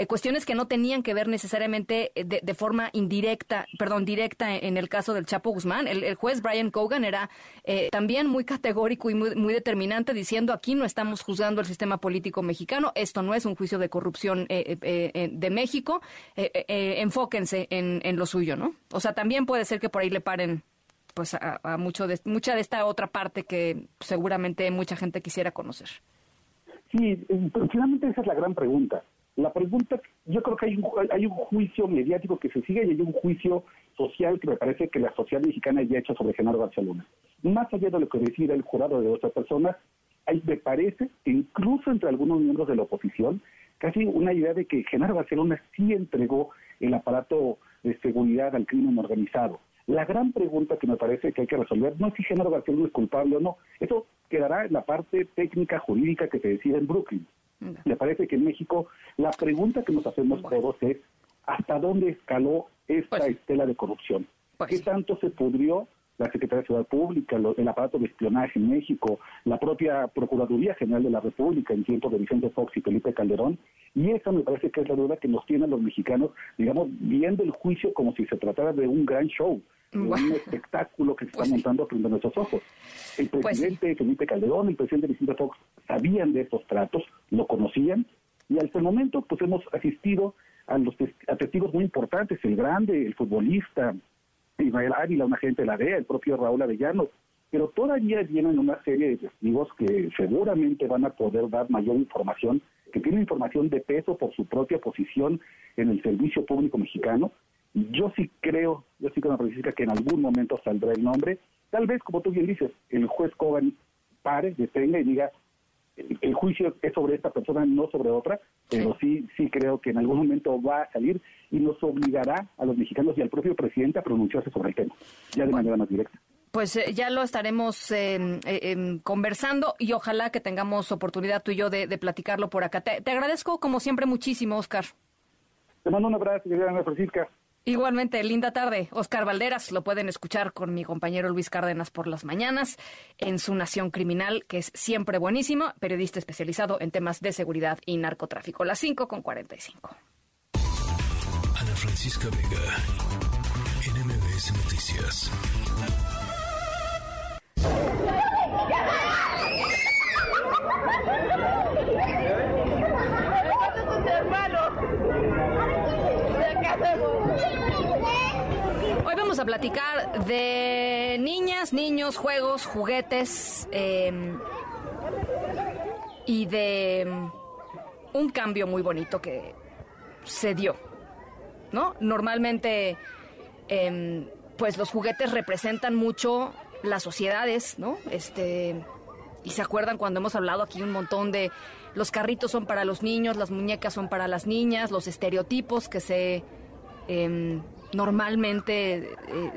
cuestiones que no tenían que ver necesariamente de, forma indirecta, perdón, directa en, el caso del Chapo Guzmán. El, el juez Brian Cogan era eh, también muy categórico y muy, determinante, diciendo aquí no estamos juzgando el sistema político mexicano, esto no es un juicio de corrupción eh, eh, de México, enfóquense en, lo suyo, ¿no? O sea, también puede ser que por ahí le paren pues a, mucho de, mucha de esta otra parte que seguramente mucha gente quisiera conocer. Sí, finalmente esa es la gran pregunta. La pregunta, yo creo que hay un, hay un juicio mediático que se sigue y hay un juicio social que me parece que la sociedad mexicana ya ha hecho sobre Genaro García Luna. Más allá de lo que decida el jurado de otras personas, hay, me parece que incluso entre algunos miembros de la oposición, casi una idea de que Genaro García Luna sí entregó el aparato de seguridad al crimen organizado. La gran pregunta que me parece que hay que resolver no es si Genaro García Luna es culpable o no. Eso quedará en la parte técnica jurídica que se decide en Brooklyn. Me parece que en México la pregunta que nos hacemos todos es ¿hasta dónde escaló esta pues estela de corrupción? Pues ¿Qué tanto se pudrió la Secretaría de Ciudad Pública, el aparato de espionaje en México, la propia Procuraduría General de la República en tiempos de Vicente Fox y Felipe Calderón? Y esa me parece que es la duda que nos tienen los mexicanos, digamos, viendo el juicio como si se tratara de un gran show un espectáculo que se está pues montando frente a nuestros ojos. El pues presidente Felipe Calderón, el presidente Vicente Fox sabían de estos tratos, lo conocían, y hasta el momento pues hemos asistido a los testigos muy importantes, el grande, el futbolista, Israel Ávila, un agente de la DEA, el propio Raúl Avellano, pero todavía vienen una serie de testigos que seguramente van a poder dar mayor información, que tienen información de peso por su propia posición en el servicio público mexicano, yo sí creo, yo sí creo, Francisca, que en algún momento saldrá el nombre. Tal vez, como tú bien dices, el juez Coban pare, detenga y diga, el, juicio es sobre esta persona, no sobre otra, pero sí, sí creo que en algún momento va a salir y nos obligará a los mexicanos y al propio presidente a pronunciarse sobre el tema, ya de manera más directa. Pues eh, ya lo estaremos em, eh, em, conversando y ojalá que tengamos oportunidad tú y yo de, platicarlo por acá. Te, agradezco como siempre muchísimo, Oscar. Te mando un abrazo, Francisca. Igualmente, linda tarde. Oscar Valderas lo pueden escuchar con mi compañero Luis Cárdenas por las mañanas en su Nación Criminal, que es siempre buenísimo, periodista especializado en temas de seguridad y narcotráfico. Las 5 con 45. Ana Francisca Vega, NMBS Noticias. Hoy vamos a platicar de niñas, niños, juegos, juguetes eh, y de un cambio muy bonito que se dio, ¿no? Normalmente, eh, pues los juguetes representan mucho las sociedades, ¿no? Este y se acuerdan cuando hemos hablado aquí un montón de los carritos son para los niños, las muñecas son para las niñas, los estereotipos que se eh, normalmente eh,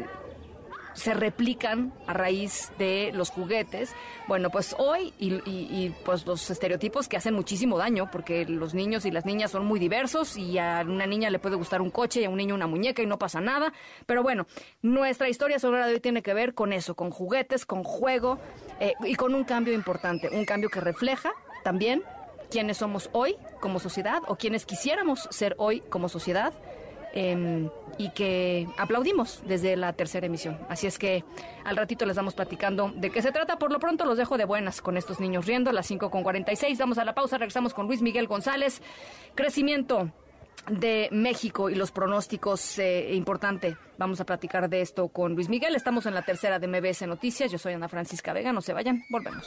se replican a raíz de los juguetes. Bueno, pues hoy y, y- pues los estereotipos que hacen muchísimo daño porque los niños y las niñas son muy diversos y a una niña le puede gustar un coche y a un niño una muñeca y no pasa nada. Pero bueno, nuestra historia sonora de hoy tiene que ver con eso, con juguetes, con juego eh, y con un cambio importante, un cambio que refleja también quiénes somos hoy como sociedad o quienes quisiéramos ser hoy como sociedad eh, y que aplaudimos desde la tercera emisión. Así es que al ratito les vamos platicando de qué se trata. Por lo pronto los dejo de buenas con estos niños riendo a las 5 con 46. Vamos a la pausa, regresamos con Luis Miguel González. Crecimiento de México y los pronósticos eh, importante. Vamos a platicar de esto con Luis Miguel. Estamos en la tercera de MBS Noticias. Yo soy Ana Francisca Vega. No se vayan. Volvemos.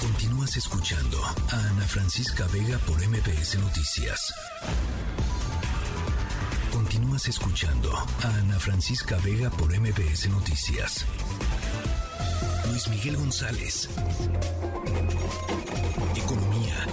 Continúas escuchando a Ana Francisca Vega por MBS Noticias. Continúas escuchando a Ana Francisca Vega por MBS Noticias. Luis Miguel González. Economía.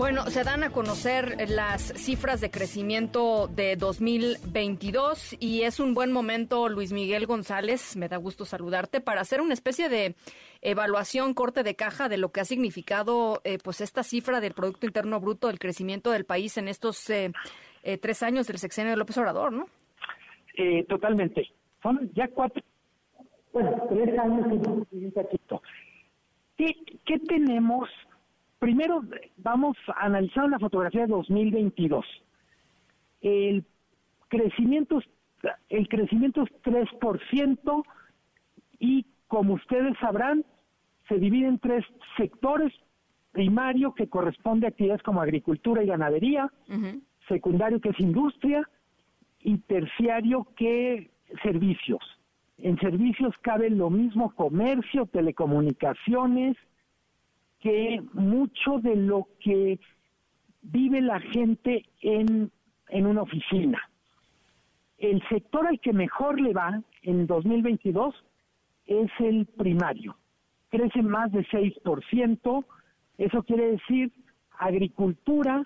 Bueno, se dan a conocer las cifras de crecimiento de 2022 y es un buen momento, Luis Miguel González, me da gusto saludarte, para hacer una especie de evaluación, corte de caja de lo que ha significado eh, pues esta cifra del Producto Interno Bruto, del crecimiento del país en estos eh, eh, tres años del sexenio de López Obrador, ¿no? Eh, totalmente. Son ya cuatro, bueno, tres años y un cachito. ¿Qué, ¿Qué tenemos? Primero vamos a analizar la fotografía de 2022. El crecimiento, es- el crecimiento es 3% y como ustedes sabrán, se divide en tres sectores. Primario, que corresponde a actividades como agricultura y ganadería, secundario, que es industria, y terciario, que servicios. En servicios cabe lo mismo comercio, telecomunicaciones, que mucho de lo que vive la gente en, en una oficina. El sector al que mejor le va en 2022 es el primario. Crece más de 6%. Eso quiere decir agricultura,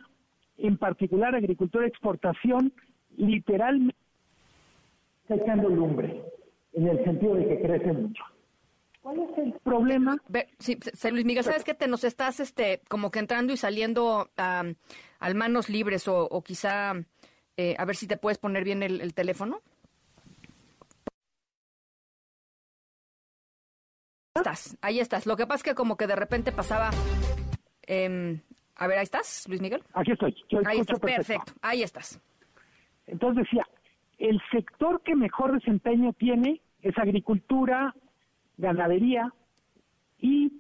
en particular agricultura exportación, literalmente está echando lumbre, en el sentido de que crece mucho. ¿Cuál es el problema? Ve, sí, Luis Miguel, ¿sabes que te nos estás este como que entrando y saliendo am, al manos libres o, o quizá eh, a ver si te puedes poner bien el, el teléfono? Estás, ahí estás. Lo que pasa es que como que de repente pasaba... em, a ver, ahí estás, Luis Miguel. Aquí estoy. Ahí estás, perfecto. Ahí estás. Entonces decía, el sector que mejor desempeño tiene es agricultura, ganadería y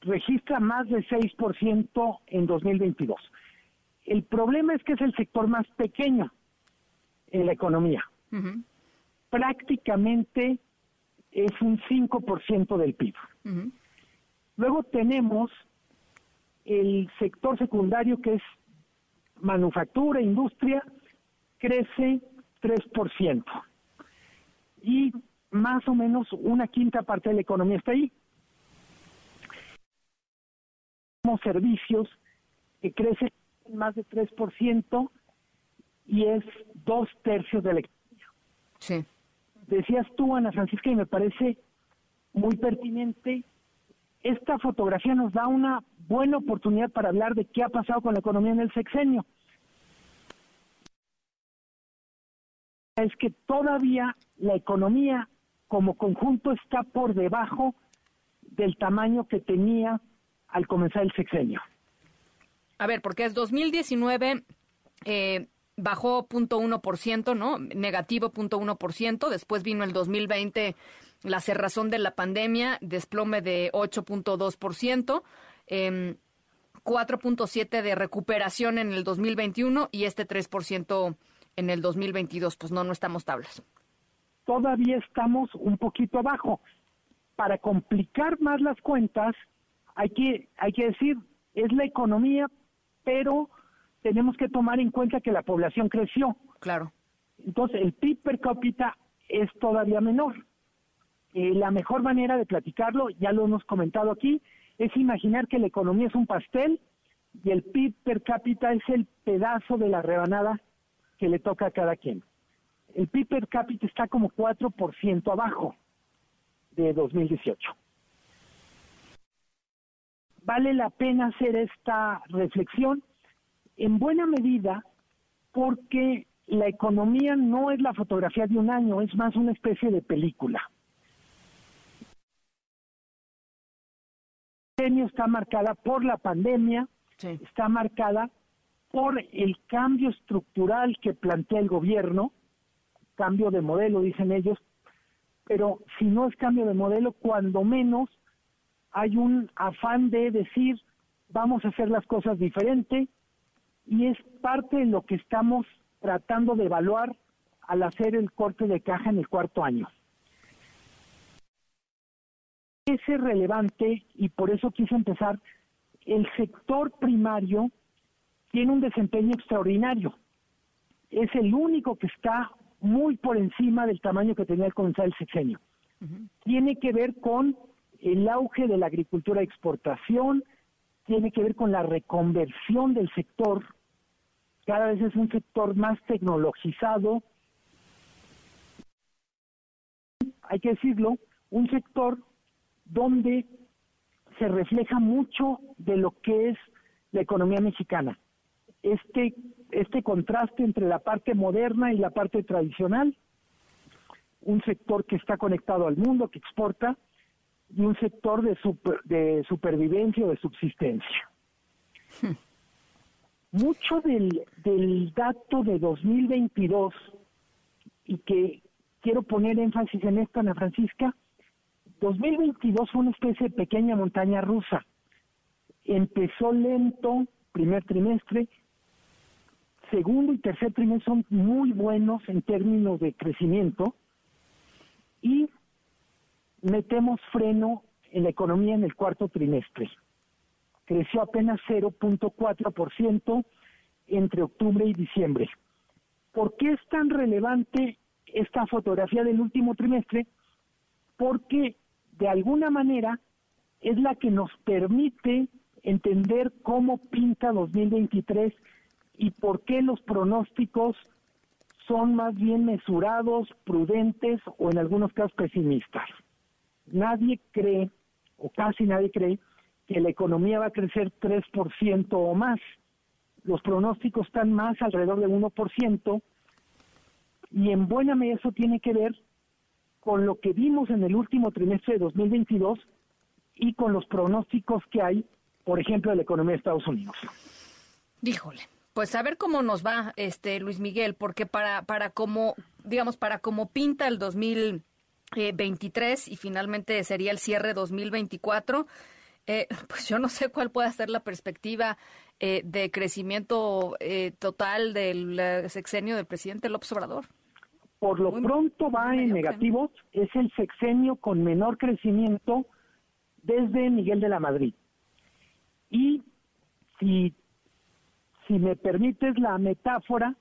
registra más de 6% en 2022. El problema es que es el sector más pequeño en la economía. Prácticamente es un 5% del PIB. Luego tenemos el sector secundario que es manufactura, industria, crece 3%. Y más o menos una quinta parte de la economía está ahí. Tenemos servicios que crecen más de 3% y es dos tercios de la economía. Sí. Decías tú, Ana Francisca, y me parece muy pertinente, esta fotografía nos da una buena oportunidad para hablar de qué ha pasado con la economía en el sexenio. Es que todavía la economía como conjunto está por debajo del tamaño que tenía al comenzar el sexenio. A ver, porque es 2019 eh, bajó 0.1%, ¿no? Negativo 0.1%, después vino el 2020 la cerrazón de la pandemia, desplome de 8.2%, eh, 4.7% de recuperación en el 2021 y este 3% en el 2022. Pues no, no estamos tablas. Todavía estamos un poquito abajo. Para complicar más las cuentas, hay que, hay que decir, es la economía, pero tenemos que tomar en cuenta que la población creció. Claro. Entonces, el PIB per cápita es todavía menor. Eh, la mejor manera de platicarlo, ya lo hemos comentado aquí, es imaginar que la economía es un pastel y el PIB per cápita es el pedazo de la rebanada que le toca a cada quien. El PIB per cápita está como 4% abajo de 2018. Vale la pena hacer esta reflexión en buena medida porque la economía no es la fotografía de un año, es más una especie de película. Está marcada por la pandemia, está marcada por el cambio estructural que plantea el gobierno, cambio de modelo, dicen ellos, pero si no es cambio de modelo, cuando menos hay un afán de decir, vamos a hacer las cosas diferente, y es parte de lo que estamos tratando de evaluar al hacer el corte de caja en el cuarto año. Es relevante y por eso quise empezar, el sector primario tiene un desempeño extraordinario. Es el único que está muy por encima del tamaño que tenía al comenzar el sexenio. Tiene que ver con el auge de la agricultura de exportación, tiene que ver con la reconversión del sector. Cada vez es un sector más tecnologizado. Hay que decirlo, un sector donde se refleja mucho de lo que es la economía mexicana. Este, este contraste entre la parte moderna y la parte tradicional, un sector que está conectado al mundo, que exporta, y un sector de, de supervivencia o de subsistencia. Mucho del, del dato de 2022, y que quiero poner énfasis en esto, Ana Francisca, 2022 fue una especie de pequeña montaña rusa. Empezó lento, primer trimestre, segundo y tercer trimestre son muy buenos en términos de crecimiento y metemos freno en la economía en el cuarto trimestre. Creció apenas 0.4% entre octubre y diciembre. ¿Por qué es tan relevante esta fotografía del último trimestre? Porque de alguna manera es la que nos permite entender cómo pinta 2023 y por qué los pronósticos son más bien mesurados, prudentes o en algunos casos pesimistas. Nadie cree, o casi nadie cree, que la economía va a crecer 3% o más. Los pronósticos están más alrededor de 1% y en buena medida eso tiene que ver con lo que vimos en el último trimestre de 2022 y con los pronósticos que hay, por ejemplo, de la economía de Estados Unidos. Díjole. Pues a ver cómo nos va, este Luis Miguel, porque para para cómo digamos para cómo pinta el 2023 y finalmente sería el cierre 2024, eh, pues yo no sé cuál puede ser la perspectiva eh, de crecimiento eh, total del sexenio del presidente López Obrador. Por lo pronto va en negativo, es el sexenio con menor crecimiento desde Miguel de la Madrid. Y si si me permites la metáfora,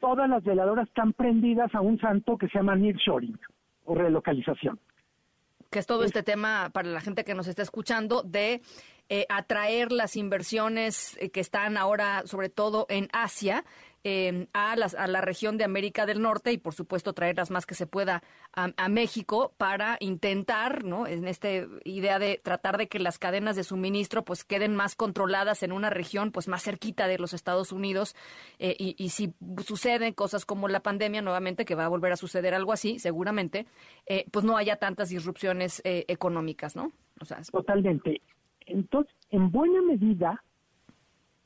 todas las veladoras están prendidas a un santo que se llama nearshoring o relocalización. Que es todo este tema para la gente que nos está escuchando de eh, atraer las inversiones eh, que están ahora, sobre todo en Asia, eh, a, las, a la región de América del Norte y por supuesto traer las más que se pueda a, México para intentar, ¿no? En esta idea de tratar de que las cadenas de suministro pues queden más controladas en una región pues más cerquita de los Estados Unidos eh, y, si suceden cosas como la pandemia nuevamente, que va a volver a suceder algo así seguramente, eh, pues no haya tantas disrupciones económicas, ¿no? Totalmente. Entonces, en buena medida,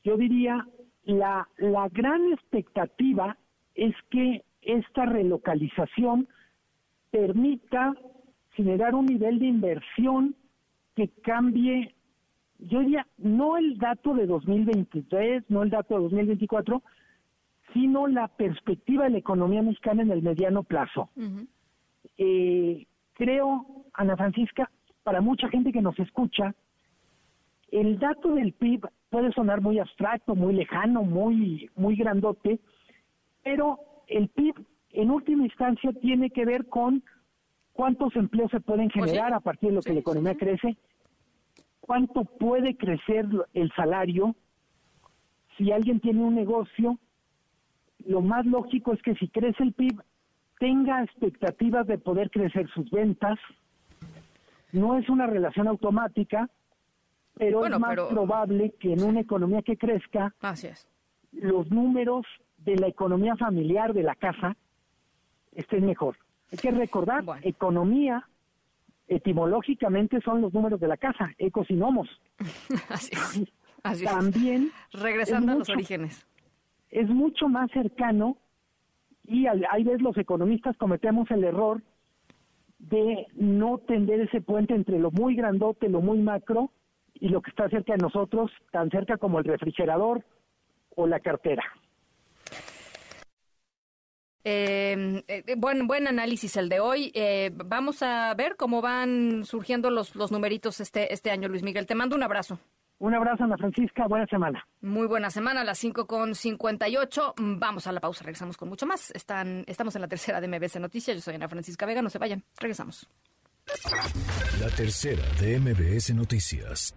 yo diría, la, la gran expectativa es que esta relocalización permita generar un nivel de inversión que cambie, yo diría, no el dato de 2023, no el dato de 2024, sino la perspectiva de la economía mexicana en el mediano plazo. eh, creo, Ana Francisca, para mucha gente que nos escucha, el dato del PIB puede sonar muy abstracto, muy lejano, muy, muy grandote, pero el PIB en última instancia tiene que ver con cuántos empleos se pueden pues generar a partir de lo que la economía crece, cuánto puede crecer el salario. Si alguien tiene un negocio, lo más lógico es que si crece el PIB, tenga expectativas de poder crecer sus ventas. No es una relación automática, pero es más probable que en una economía que crezca, los números de la economía familiar de la casa estén mejor. Hay que recordar, economía etimológicamente son los números de la casa, ecos y nomos. Así También regresando a los orígenes. Es mucho más cercano y hay veces los economistas cometemos el error de no tender ese puente entre lo muy grandote, lo muy macro y lo que está cerca de nosotros, tan cerca como el refrigerador o la cartera. Eh, eh, buen, buen análisis el de hoy. Eh, vamos a ver cómo van surgiendo los, los numeritos este, este año, Luis Miguel. Te mando un abrazo. Un abrazo, Ana Francisca. Buena semana. Muy buena semana, a las 5 con 58. Vamos a la pausa, regresamos con mucho más. Están, estamos en la tercera de MBS Noticias. Yo soy Ana Francisca Vega. No se vayan. Regresamos. La tercera de MBS Noticias.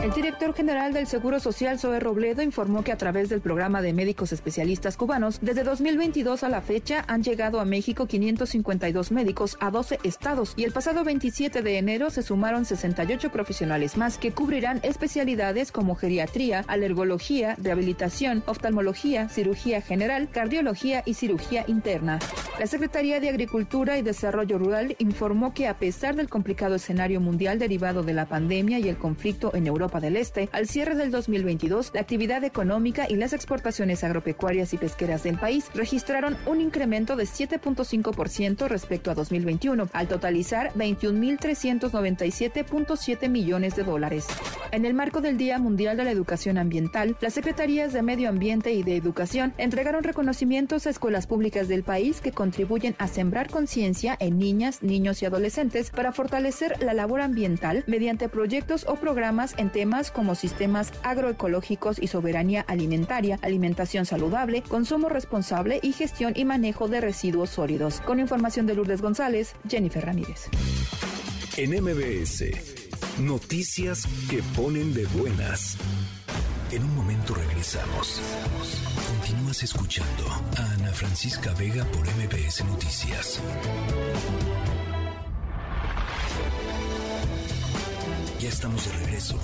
El director general del Seguro Social, Zoe Robledo, informó que a través del programa de médicos especialistas cubanos, desde 2022 a la fecha han llegado a México 552 médicos a 12 estados y el pasado 27 de enero se sumaron 68 profesionales más que cubrirán especialidades como geriatría, alergología, rehabilitación, oftalmología, cirugía general, cardiología y cirugía interna. La Secretaría de Agricultura y Desarrollo Rural informó que a pesar del complicado escenario mundial derivado de la pandemia y el conflicto en Europa, del Este, al cierre del 2022, la actividad económica y las exportaciones agropecuarias y pesqueras del país registraron un incremento de 7.5% respecto a 2021, al totalizar 21.397.7 millones de dólares. En el marco del Día Mundial de la Educación Ambiental, las Secretarías de Medio Ambiente y de Educación entregaron reconocimientos a escuelas públicas del país que contribuyen a sembrar conciencia en niñas, niños y adolescentes para fortalecer la labor ambiental mediante proyectos o programas en temas como sistemas agroecológicos y soberanía alimentaria, alimentación saludable, consumo responsable y gestión y manejo de residuos sólidos. Con información de Lourdes González, Jennifer Ramírez. En MBS, noticias que ponen de buenas. En un momento regresamos. Continúas escuchando a Ana Francisca Vega por MBS Noticias. Estamos de regreso.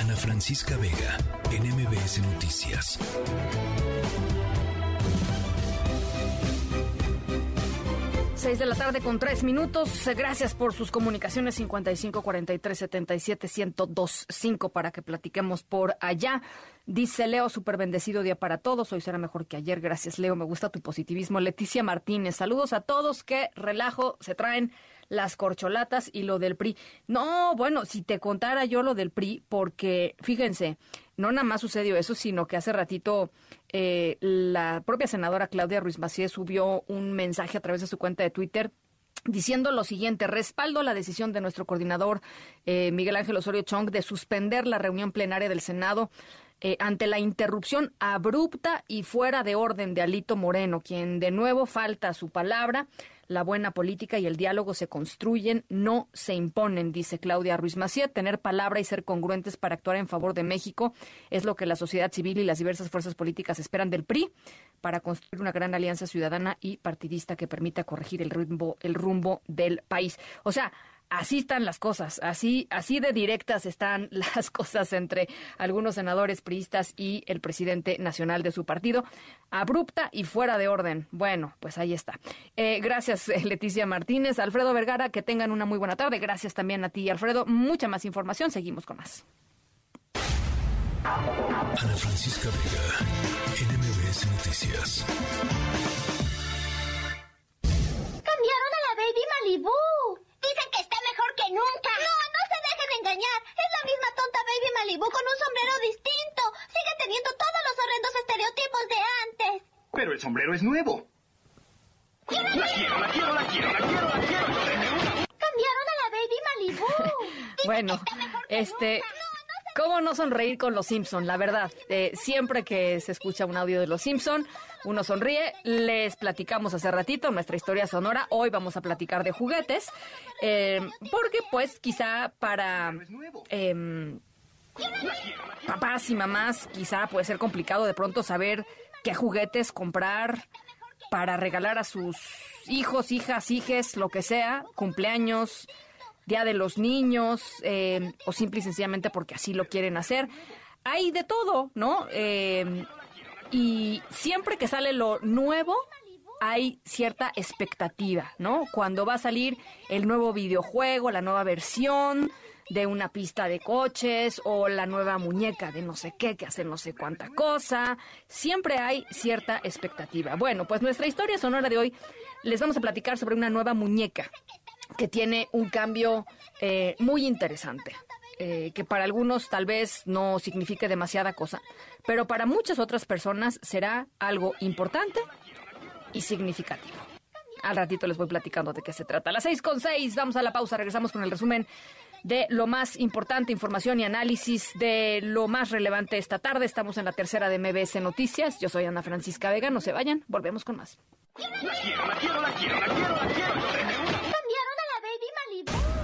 Ana Francisca Vega, en MBS Noticias. Seis de la tarde con tres minutos. Gracias por sus comunicaciones 55 43 77 102 5 para que platiquemos por allá. Dice Leo, súper bendecido día para todos. Hoy será mejor que ayer. Gracias, Leo. Me gusta tu positivismo. Leticia Martínez, saludos a todos. Qué relajo se traen las corcholatas y lo del PRI. No, bueno, si te contara yo lo del PRI, porque fíjense, no nada más sucedió eso, sino que hace ratito eh, la propia senadora Claudia Ruiz Macié subió un mensaje a través de su cuenta de Twitter diciendo lo siguiente, respaldo la decisión de nuestro coordinador eh, Miguel Ángel Osorio Chong de suspender la reunión plenaria del Senado eh, ante la interrupción abrupta y fuera de orden de Alito Moreno, quien de nuevo falta su palabra. La buena política y el diálogo se construyen, no se imponen, dice Claudia Ruiz Macié. Tener palabra y ser congruentes para actuar en favor de México es lo que la sociedad civil y las diversas fuerzas políticas esperan del PRI para construir una gran alianza ciudadana y partidista que permita corregir el rumbo, el rumbo del país. O sea, así están las cosas, así, así de directas están las cosas entre algunos senadores priistas y el presidente nacional de su partido, abrupta y fuera de orden. Bueno, pues ahí está. Eh, gracias, eh, Leticia Martínez, Alfredo Vergara, que tengan una muy buena tarde. Gracias también a ti, Alfredo. Mucha más información, seguimos con más. Ana Francisca Vega, NMBS Noticias. Cambiaron a la Baby Malibu. Dicen que está mejor que nunca. No, no se dejen engañar. Es la misma tonta Baby Malibu con un sombrero distinto. Sigue teniendo todos los horrendos estereotipos de antes. Pero el sombrero es nuevo. La quiero, la quiero, la quiero, la quiero, la quiero. Cambiaron a la Baby Malibu. bueno, este... ¿Cómo no sonreír con los Simpson? La verdad, eh, siempre que se escucha un audio de los Simpson, uno sonríe. Les platicamos hace ratito nuestra historia sonora. Hoy vamos a platicar de juguetes, eh, porque pues quizá para eh, papás y mamás quizá puede ser complicado de pronto saber qué juguetes comprar para regalar a sus hijos, hijas, hijes, lo que sea, cumpleaños, Día de los Niños, eh, o simple y sencillamente porque así lo quieren hacer. Hay de todo, ¿no? Eh, y siempre que sale lo nuevo, hay cierta expectativa, ¿no? Cuando va a salir el nuevo videojuego, la nueva versión de una pista de coches o la nueva muñeca de no sé qué, que hace no sé cuánta cosa, siempre hay cierta expectativa. Bueno, pues nuestra historia sonora de hoy les vamos a platicar sobre una nueva muñeca que tiene un cambio eh, muy interesante. Eh, que para algunos tal vez no signifique demasiada cosa, pero para muchas otras personas será algo importante y significativo. Al ratito les voy platicando de qué se trata. A las seis con seis, vamos a la pausa, regresamos con el resumen de lo más importante, información y análisis de lo más relevante esta tarde. Estamos en la tercera de MBS Noticias. Yo soy Ana Francisca Vega, no se vayan, volvemos con más.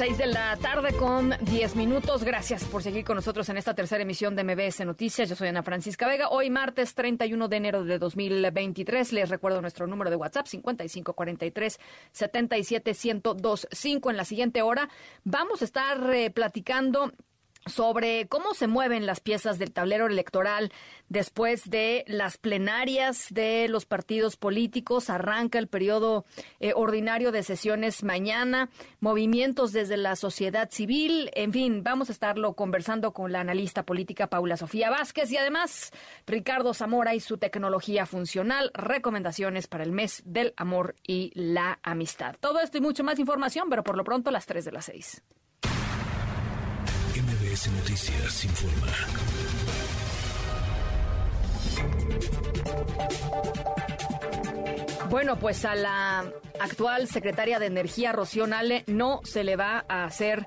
6 de la tarde con 10 minutos. Gracias por seguir con nosotros en esta tercera emisión de MBS Noticias. Yo soy Ana Francisca Vega. Hoy martes 31 de enero de 2023. Les recuerdo nuestro número de WhatsApp 5543 77125. En la siguiente hora vamos a estar eh, platicando sobre cómo se mueven las piezas del tablero electoral después de las plenarias de los partidos políticos. Arranca el periodo eh, ordinario de sesiones mañana, movimientos desde la sociedad civil, en fin, vamos a estarlo conversando con la analista política Paula Sofía Vázquez y además Ricardo Zamora y su tecnología funcional, recomendaciones para el mes del amor y la amistad. Todo esto y mucho más información, pero por lo pronto las 3 de las 6. MBS Noticias informa. Bueno, pues a la actual secretaria de Energía, Rocío Nale, no se le va a hacer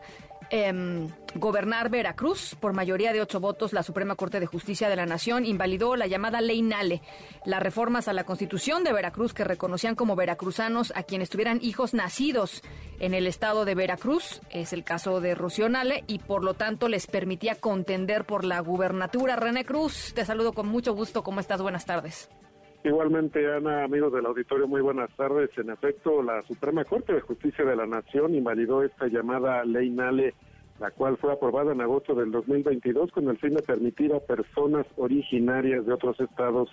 em, gobernar Veracruz. Por mayoría de ocho votos, la Suprema Corte de Justicia de la Nación invalidó la llamada Ley Nale, las reformas a la Constitución de Veracruz que reconocían como veracruzanos a quienes tuvieran hijos nacidos en el estado de Veracruz. Es el caso de Rocío Nale y por lo tanto les permitía contender por la gubernatura. René Cruz, te saludo con mucho gusto. ¿Cómo estás? Buenas tardes. Igualmente, Ana, amigos del auditorio, muy buenas tardes. En efecto, la Suprema Corte de Justicia de la Nación invalidó esta llamada Ley Nale, la cual fue aprobada en agosto del 2022 con el fin de permitir a personas originarias de otros estados,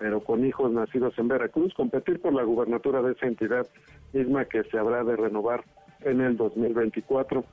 pero con hijos nacidos en Veracruz, competir por la gubernatura de esa entidad misma que se habrá de renovar en el 2024.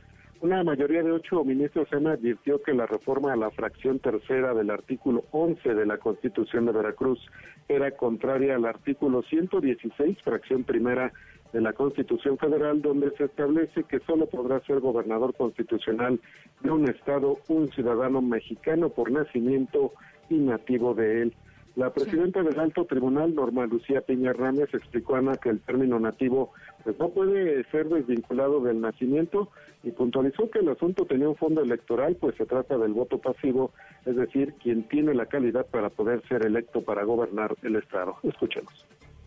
Una mayoría de ocho ministros SEMA advirtió que la reforma a la fracción tercera del artículo 11 de la Constitución de Veracruz era contraria al artículo 116, fracción primera de la Constitución Federal, donde se establece que solo podrá ser gobernador constitucional de un Estado un ciudadano mexicano por nacimiento y nativo de él. La presidenta del Alto Tribunal, Norma Lucía Piña Hernández, explicó a Ana que el término nativo pues, no puede ser desvinculado del nacimiento y puntualizó que el asunto tenía un fondo electoral, pues se trata del voto pasivo, es decir, quien tiene la calidad para poder ser electo para gobernar el Estado. Escuchemos.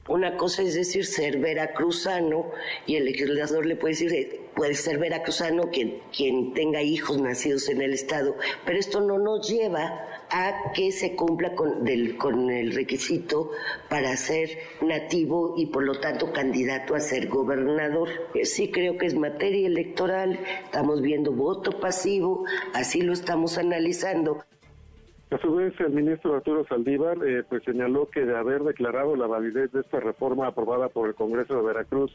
Una cosa es decir ser veracruzano y el legislador le puede decir, puede ser veracruzano quien, quien tenga hijos nacidos en el Estado, pero esto no nos lleva a que se cumpla con, del, con el requisito para ser nativo y por lo tanto candidato a ser gobernador. Eh, sí creo que es materia electoral, estamos viendo voto pasivo, así lo estamos analizando. A su vez, el ministro Arturo Saldívar eh, pues señaló que de haber declarado la validez de esta reforma aprobada por el Congreso de Veracruz,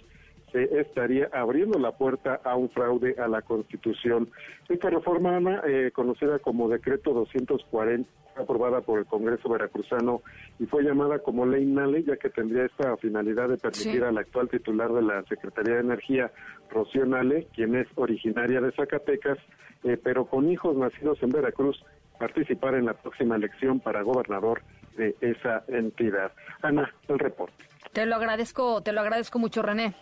se estaría abriendo la puerta a un fraude a la Constitución. Esta reforma, Ana, eh, conocida como Decreto 240, aprobada por el Congreso veracruzano y fue llamada como Ley Nale, ya que tendría esta finalidad de permitir al actual titular de la Secretaría de Energía, Rocío Nale, quien es originaria de Zacatecas, eh, pero con hijos nacidos en Veracruz, participar en la próxima elección para gobernador de esa entidad. Ana, el reporte. Te lo agradezco, te lo agradezco mucho, René.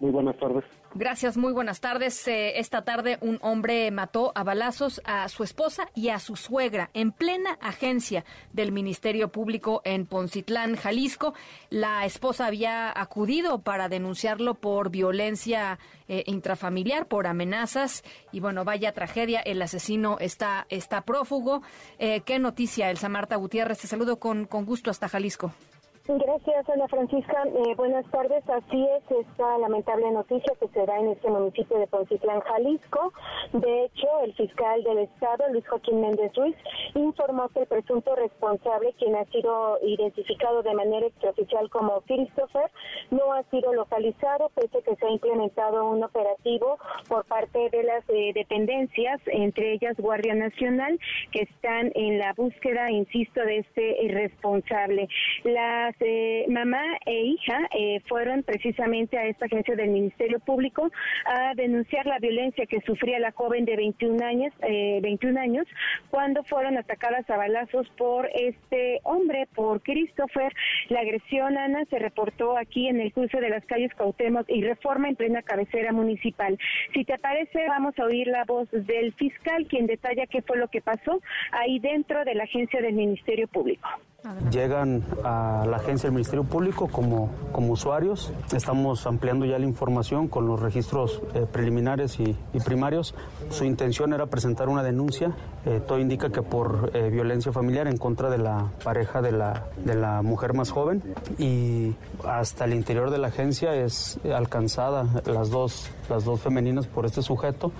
Muy buenas tardes. Gracias, muy buenas tardes. Eh, esta tarde un hombre mató a balazos a su esposa y a su suegra en plena agencia del Ministerio Público en Poncitlán, Jalisco. La esposa había acudido para denunciarlo por violencia eh, intrafamiliar, por amenazas y bueno, vaya tragedia. El asesino está, está prófugo. Eh, ¿Qué noticia, Elsa Marta Gutiérrez? Te saludo con, con gusto hasta Jalisco. Gracias, Ana Francisca. Eh, buenas tardes. Así es esta lamentable noticia que se da en este municipio de Poncitlán, Jalisco. De hecho, el fiscal del Estado, Luis Joaquín Méndez Ruiz, informó que el presunto responsable, quien ha sido identificado de manera extraoficial como Christopher, no ha sido localizado, pese a que se ha implementado un operativo por parte de las eh, dependencias, entre ellas Guardia Nacional, que están en la búsqueda, insisto, de este responsable. La eh, mamá e hija eh, fueron precisamente a esta agencia del Ministerio Público a denunciar la violencia que sufría la joven de 21 años, 21 eh, años cuando fueron atacadas a balazos por este hombre, por Christopher. La agresión, Ana, se reportó aquí en el cruce de las calles Cautemos y Reforma en plena cabecera municipal. Si te parece, vamos a oír la voz del fiscal, quien detalla qué fue lo que pasó ahí dentro de la agencia del Ministerio Público. Llegan a la agencia del Ministerio Público como, como usuarios. Estamos ampliando ya la información con los registros eh, preliminares y, primarios. Su intención era presentar una denuncia. Eh, todo indica que por eh, violencia familiar en contra de la pareja de la, de la mujer más joven. Y hasta el interior de la agencia es alcanzada las dos, las dos femeninas por este sujeto.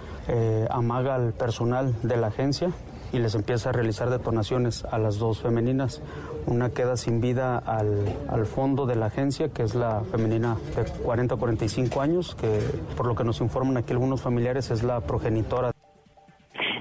amaga al personal de la agencia y les empieza a realizar detonaciones a las dos femeninas. Una queda sin vida al, al fondo de la agencia, que es la femenina de 40 a 45 años, que por lo que nos informan aquí algunos familiares es la progenitora.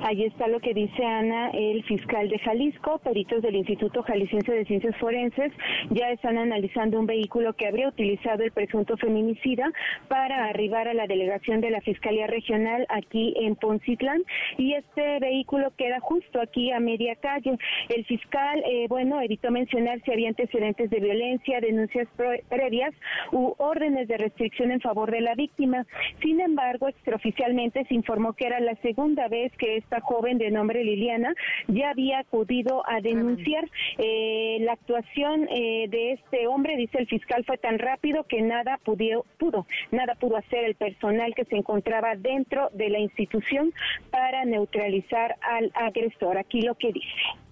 Ahí está lo que dice Ana, el fiscal de Jalisco, peritos del Instituto Jalisciense de Ciencias Forenses ya están analizando un vehículo que habría utilizado el presunto feminicida para arribar a la delegación de la Fiscalía Regional aquí en Poncitlán y este vehículo queda justo aquí a media calle. El fiscal, eh, bueno, evitó mencionar si había antecedentes de violencia, denuncias previas u órdenes de restricción en favor de la víctima. Sin embargo, extraoficialmente se informó que era la segunda vez que esta joven de nombre Liliana ya había acudido a denunciar eh, la actuación eh, de este hombre, dice el fiscal, fue tan rápido que nada pudo, pudo, nada pudo hacer el personal que se encontraba dentro de la institución para neutralizar al agresor. Aquí lo que dice.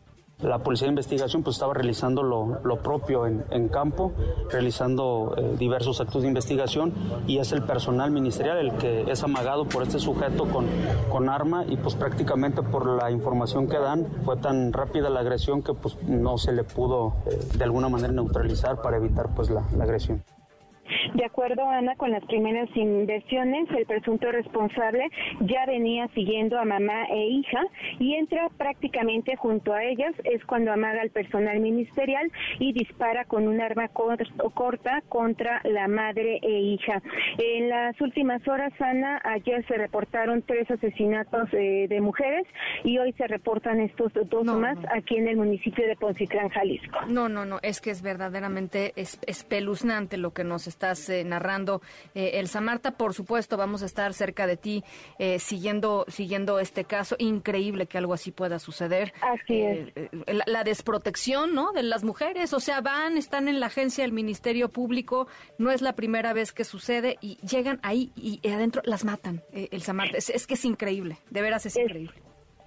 La Policía de Investigación pues estaba realizando lo, propio en, campo, realizando eh, diversos actos de investigación y es el personal ministerial el que es amagado por este sujeto con, con arma y pues prácticamente por la información que dan fue tan rápida la agresión que pues no se le pudo eh, de alguna manera neutralizar para evitar pues la agresión. De acuerdo, Ana, con las primeras inversiones, el presunto responsable ya venía siguiendo a mamá e hija y entra prácticamente junto a ellas. Es cuando amaga al personal ministerial y dispara con un arma corta contra la madre e hija. En las últimas horas, Ana, ayer se reportaron tres asesinatos eh, de mujeres y hoy se reportan estos dos más aquí en el municipio de Poncitlán, Jalisco. No, no, no, es que es verdaderamente espeluznante lo que nos estás eh, narrando, eh, Elsa Marta. Por supuesto, vamos a estar cerca de ti eh, siguiendo, siguiendo este caso. Increíble que algo así pueda suceder. Así es. La, desprotección, ¿no? De las mujeres, o sea, van, están en la agencia del Ministerio Público, no es la primera vez que sucede y llegan ahí y, adentro las matan, Elsa Marta. Es, que es increíble, de veras es increíble.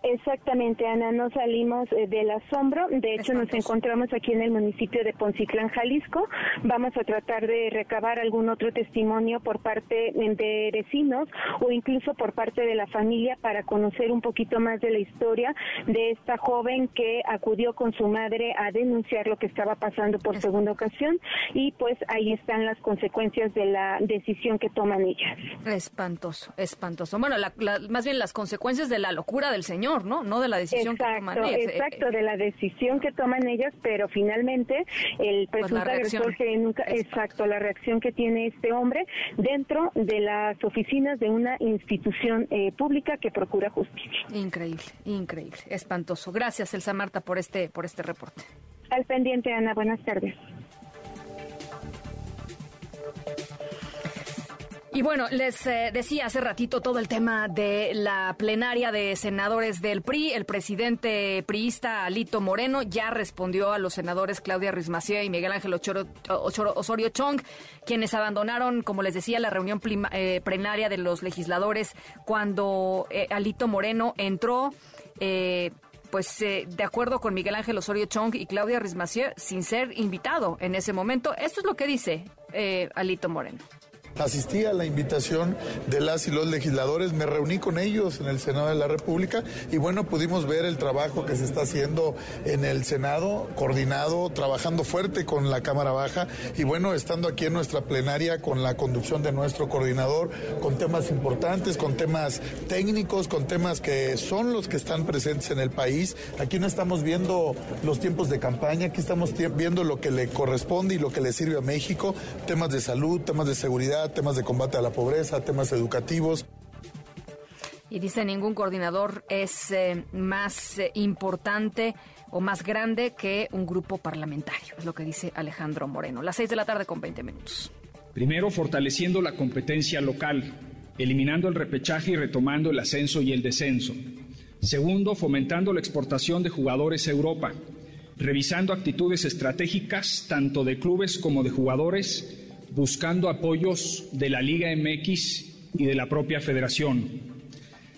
Exactamente, Ana, no salimos eh, del asombro. De hecho, nos encontramos aquí en el municipio de Poncitlán, Jalisco. Vamos a tratar de recabar algún otro testimonio por parte de vecinos o incluso por parte de la familia para conocer un poquito más de la historia de esta joven que acudió con su madre a denunciar lo que estaba pasando por segunda ocasión y pues ahí están las consecuencias de la decisión que toman ellas. Espantoso, espantoso. Bueno, más bien las consecuencias de la locura del señor ¿no? No de la decisión que toman ellas. Eh, exacto, de la decisión que toman ellas, pero finalmente el pues presunto agresor que nunca, exacto, la reacción que tiene este hombre dentro de las oficinas de una institución eh, pública que procura justicia. Increíble, increíble, espantoso. Gracias, Elsa Marta, por este, por este reporte. Al pendiente, Ana. Buenas tardes. Y bueno, les eh, decía hace ratito todo el tema de la plenaria de senadores del PRI. El presidente priista Alito Moreno ya respondió a los senadores Claudia Rismacía y Miguel Ángel Osorio Chong, quienes abandonaron, como les decía, la reunión eh, plenaria de los legisladores cuando eh, Alito Moreno entró. pues de acuerdo con Miguel Ángel Osorio Chong y Claudia Rismacier, sin ser invitado en ese momento. Esto es lo que dice Alito Moreno. Asistí a la invitación de las y los legisladores, me reuní con ellos en el Senado de la República y bueno, pudimos ver el trabajo que se está haciendo en el Senado, coordinado, trabajando fuerte con la Cámara Baja y bueno, estando aquí en nuestra plenaria con la conducción de nuestro coordinador, con temas importantes, con temas técnicos, con temas que son los que están presentes en el país. Aquí no estamos viendo los tiempos de campaña, aquí estamos viendo lo que le corresponde y lo que le sirve a México, temas de salud, temas de seguridad temas de combate a la pobreza, temas educativos. Y dice, ningún coordinador es eh, más eh, importante o más grande que un grupo parlamentario, es lo que dice Alejandro Moreno. Las seis de la tarde con 20 minutos. Primero, fortaleciendo la competencia local, eliminando el repechaje y retomando el ascenso y el descenso. Segundo, fomentando la exportación de jugadores a Europa, revisando actitudes estratégicas tanto de clubes como de jugadores buscando apoyos de la Liga MX y de la propia federación.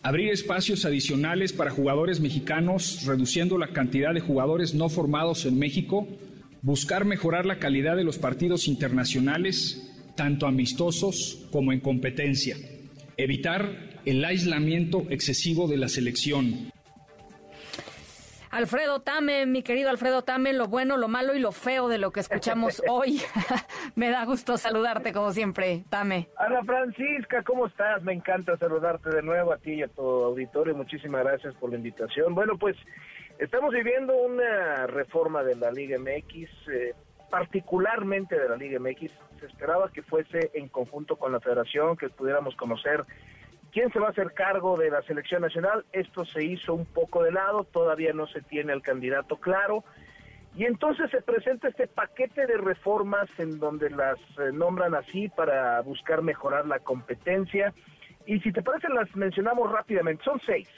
Abrir espacios adicionales para jugadores mexicanos, reduciendo la cantidad de jugadores no formados en México. Buscar mejorar la calidad de los partidos internacionales, tanto amistosos como en competencia. Evitar el aislamiento excesivo de la selección. Alfredo Tame, mi querido Alfredo Tame, lo bueno, lo malo y lo feo de lo que escuchamos hoy. Me da gusto saludarte como siempre, Tame. Ana Francisca, ¿cómo estás? Me encanta saludarte de nuevo a ti y a tu auditorio. Muchísimas gracias por la invitación. Bueno, pues estamos viviendo una reforma de la Liga MX, eh, particularmente de la Liga MX. Se esperaba que fuese en conjunto con la federación, que pudiéramos conocer ¿Quién se va a hacer cargo de la selección nacional? Esto se hizo un poco de lado, todavía no se tiene el candidato claro. Y entonces se presenta este paquete de reformas en donde las eh, nombran así para buscar mejorar la competencia. Y si te parece, las mencionamos rápidamente. Son seis.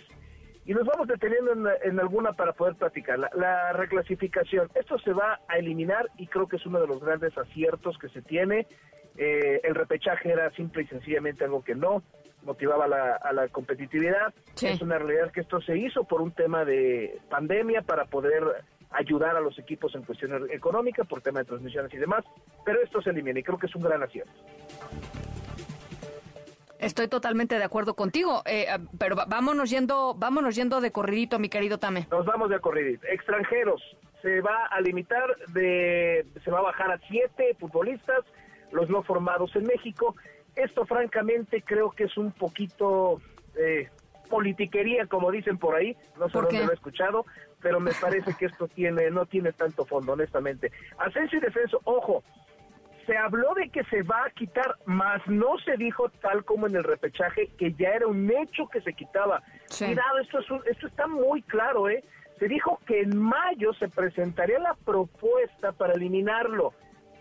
Y nos vamos deteniendo en, alguna para poder platicar. La, reclasificación. Esto se va a eliminar y creo que es uno de los grandes aciertos que se tiene. Eh, el repechaje era simple y sencillamente algo que no motivaba a la competitividad. Es una realidad que esto se hizo por un tema de pandemia para poder ayudar a los equipos en cuestiones económicas, por tema de transmisiones y demás, pero esto se elimina y creo que es un gran acierto. Estoy totalmente de acuerdo contigo, eh, pero vámonos yendo, vámonos yendo de corridito, mi querido Tame. Nos vamos de corridito. Extranjeros, se va a limitar de, se va a bajar a siete futbolistas los no formados en México. Esto francamente creo que es un poquito eh, politiquería, como dicen por ahí, no sé dónde lo he escuchado, pero me parece que esto tiene no tiene tanto fondo, honestamente. Ascenso y descenso, ojo, se habló de que se va a quitar, más no se dijo tal como en el repechaje que ya era un hecho que se quitaba. Cuidado, esto, es esto está muy claro, ¿eh? Se dijo que en mayo se presentaría la propuesta para eliminarlo.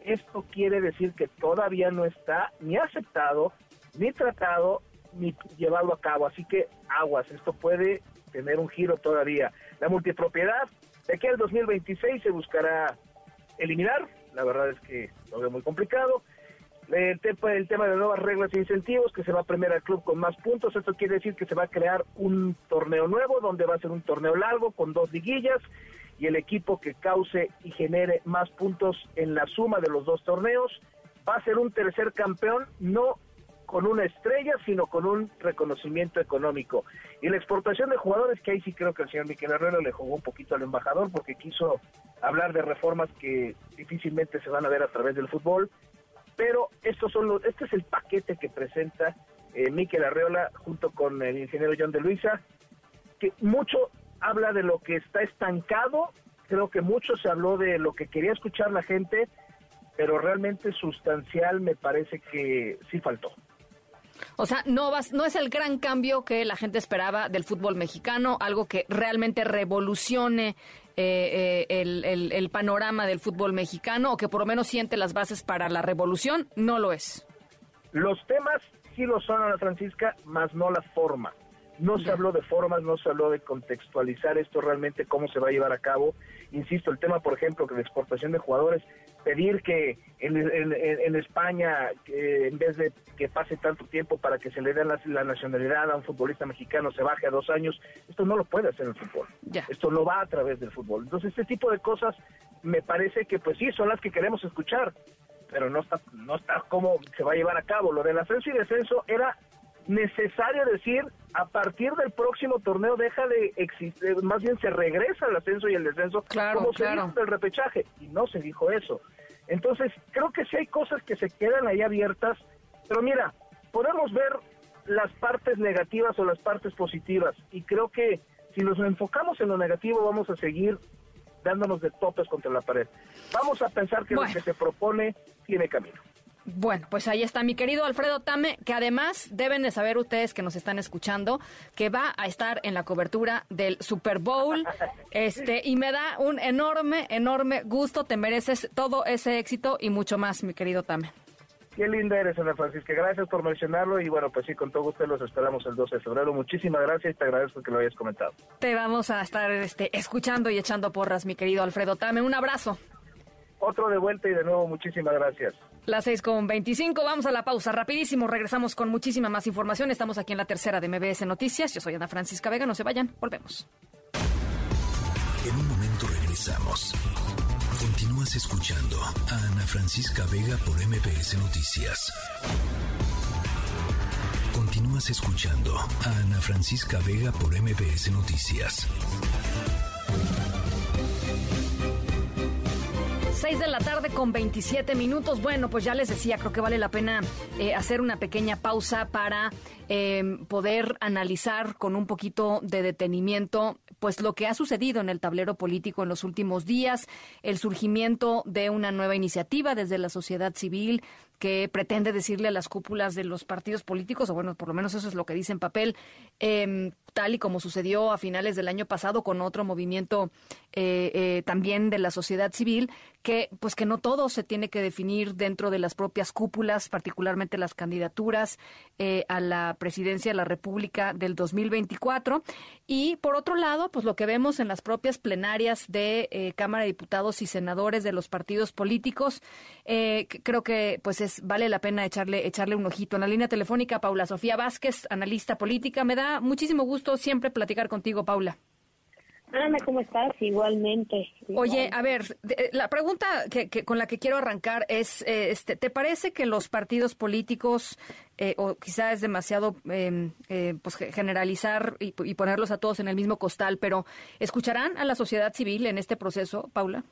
Esto quiere decir que todavía no está ni aceptado, ni tratado, ni llevado a cabo. Así que aguas, esto puede tener un giro todavía. La multipropiedad, de aquí al 2026 se buscará eliminar, la verdad es que lo veo muy complicado. El tema, el tema de nuevas reglas e incentivos, que se va a premiar al club con más puntos. Esto quiere decir que se va a crear un torneo nuevo, donde va a ser un torneo largo con dos liguillas y el equipo que cause y genere más puntos en la suma de los dos torneos va a ser un tercer campeón, no con una estrella, sino con un reconocimiento económico. Y la exportación de jugadores, que ahí sí creo que el señor Miquel Herrera le jugó un poquito al embajador porque quiso hablar de reformas que difícilmente se van a ver a través del fútbol. Pero estos son los, este es el paquete que presenta eh, Miquel Arreola junto con el ingeniero John de Luisa, que mucho habla de lo que está estancado, creo que mucho se habló de lo que quería escuchar la gente, pero realmente sustancial me parece que sí faltó. O sea, no, vas, no es el gran cambio que la gente esperaba del fútbol mexicano, algo que realmente revolucione eh, eh, el, el, panorama del fútbol mexicano o que por lo menos siente las bases para la revolución, no lo es. Los temas sí lo son, Ana Francisca, más no la forma. No se habló de formas, no se habló de contextualizar esto realmente, cómo se va a llevar a cabo. Insisto, el tema, por ejemplo, que la exportación de jugadores, pedir que en, España, en vez de que pase tanto tiempo para que se le dé la, nacionalidad a un futbolista mexicano, se baje a dos años, esto no lo puede hacer el fútbol. Esto no va a través del fútbol. Entonces, este tipo de cosas me parece que, pues sí, son las que queremos escuchar, pero no está, no está cómo se va a llevar a cabo. Lo del ascenso y descenso era necesario decir a partir del próximo torneo deja de existir, más bien se regresa el ascenso y el descenso claro, como claro. se dijo del repechaje y no se dijo eso. Entonces creo que sí hay cosas que se quedan ahí abiertas, pero mira, podemos ver las partes negativas o las partes positivas y creo que si nos enfocamos en lo negativo vamos a seguir dándonos de topes contra la pared. Vamos a pensar que lo que se propone tiene camino. Bueno, pues ahí está mi querido Alfredo Tame, que además deben de saber ustedes que nos están escuchando, que va a estar en la cobertura del Super Bowl. Este, y me da un enorme, enorme gusto. Te mereces todo ese éxito y mucho más, mi querido Tame. Qué linda eres, Ana Francisca. Gracias por mencionarlo y bueno, pues sí, con todo gusto los esperamos el 12 de febrero. Muchísimas gracias y te agradezco que lo hayas comentado. Te vamos a estar este, escuchando y echando porras, mi querido Alfredo Tame. Un abrazo. Otro de vuelta y de nuevo muchísimas gracias. Las seis con 25, vamos a la pausa rapidísimo, regresamos con muchísima más información. Estamos aquí en la tercera de MBS Noticias. Yo soy Ana Francisca Vega, no se vayan, volvemos. En un momento regresamos. Continúas escuchando a Ana Francisca Vega por MBS Noticias. Continúas escuchando a Ana Francisca Vega por MBS Noticias. 6 de la tarde con 27 minutos. Bueno, pues ya les decía, creo que vale la pena eh, hacer una pequeña pausa para eh, poder analizar con un poquito de detenimiento pues lo que ha sucedido en el tablero político en los últimos días, el surgimiento de una nueva iniciativa desde la sociedad civil que pretende decirle a las cúpulas de los partidos políticos, o bueno, por lo menos eso es lo que dice en papel, eh, tal y como sucedió a finales del año pasado con otro movimiento eh, eh, también de la sociedad civil, que pues que no todo se tiene que definir dentro de las propias cúpulas, particularmente las candidaturas eh, a la presidencia de la República del 2024. Y por otro lado, pues lo que vemos en las propias plenarias de Cámara de Diputados y senadores de los partidos políticos, creo que pues vale la pena echarle echarle un ojito. En la línea telefónica, Paula Sofía Vázquez, analista política. Me da muchísimo gusto siempre platicar contigo, Paula. Ana, ¿cómo estás? Igualmente. Oye, a ver, la pregunta que, con la que quiero arrancar es, eh, este, ¿te parece que los partidos políticos, eh, o quizá es demasiado eh, pues generalizar y, y, ponerlos a todos en el mismo costal, pero ¿escucharán a la sociedad civil en este proceso, Paula?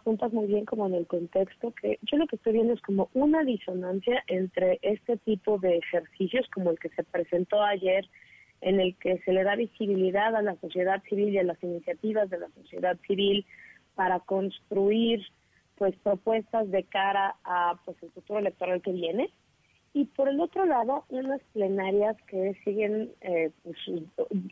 Apuntas muy bien como en el contexto, que yo lo que estoy viendo es como una disonancia entre este tipo de ejercicios como el que se presentó ayer, en el que se le da visibilidad a la sociedad civil y a las iniciativas de la sociedad civil para construir pues propuestas de cara a pues el futuro electoral que viene y por el otro lado unas plenarias que siguen eh, pues,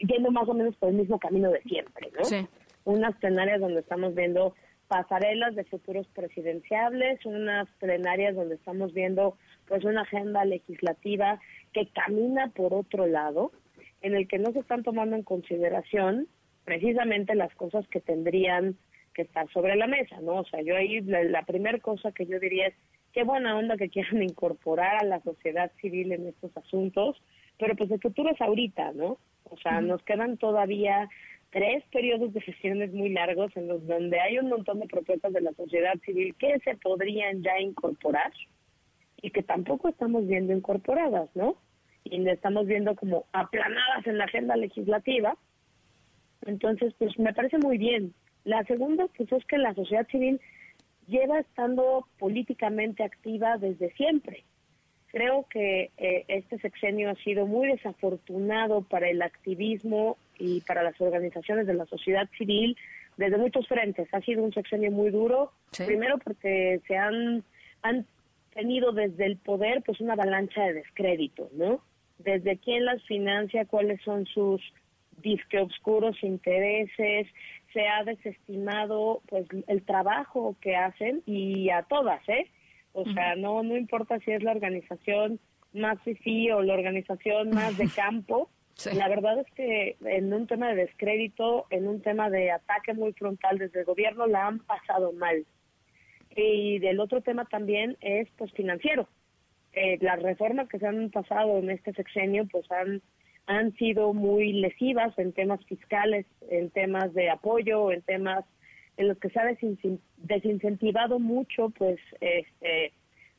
yendo más o menos por el mismo camino de siempre, ¿no? Sí. Unas plenarias donde estamos viendo pasarelas de futuros presidenciables, unas plenarias donde estamos viendo pues una agenda legislativa que camina por otro lado, en el que no se están tomando en consideración precisamente las cosas que tendrían que estar sobre la mesa, ¿no? O sea, yo ahí la, la primera cosa que yo diría es qué buena onda que quieran incorporar a la sociedad civil en estos asuntos, pero pues el futuro es ahorita, ¿no? O sea, nos quedan todavía tres periodos de sesiones muy largos en los donde hay un montón de propuestas de la sociedad civil que se podrían ya incorporar y que tampoco estamos viendo incorporadas, ¿no? Y estamos viendo como aplanadas en la agenda legislativa. Entonces, pues me parece muy bien. La segunda, pues es que la sociedad civil lleva estando políticamente activa desde siempre. Creo que eh, este sexenio ha sido muy desafortunado para el activismo y para las organizaciones de la sociedad civil desde muchos frentes. Ha sido un sexenio muy duro, primero porque se han, han tenido desde el poder pues una avalancha de descrédito, ¿no? Desde quién las financia, cuáles son sus disque oscuros intereses, se ha desestimado pues el trabajo que hacen y a todas, ¿eh? O sea, no no importa si es la organización más fifí o la organización más de campo, la verdad es que en un tema de descrédito, en un tema de ataque muy frontal desde el gobierno la han pasado mal. Y del otro tema también es pues financiero. Eh, las reformas que se han pasado en este sexenio pues han han sido muy lesivas en temas fiscales, en temas de apoyo, en temas en los que se ha desincentivado mucho, pues, este,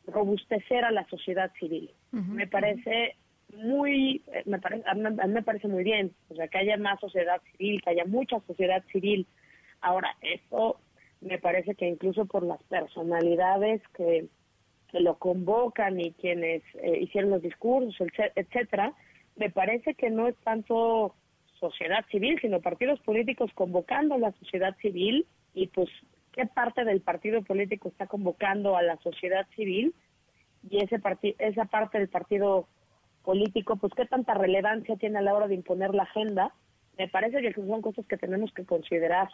robustecer a la sociedad civil. Me parece muy, me parece, a mí me parece muy bien, o sea, que haya más sociedad civil, que haya mucha sociedad civil. Ahora, esto me parece que incluso por las personalidades que, que lo convocan y quienes eh, hicieron los discursos, etcétera, me parece que no es tanto sociedad civil, sino partidos políticos convocando a la sociedad civil y pues qué parte del partido político está convocando a la sociedad civil y ese esa parte del partido político, pues qué tanta relevancia tiene a la hora de imponer la agenda. Me parece que son cosas que tenemos que considerar.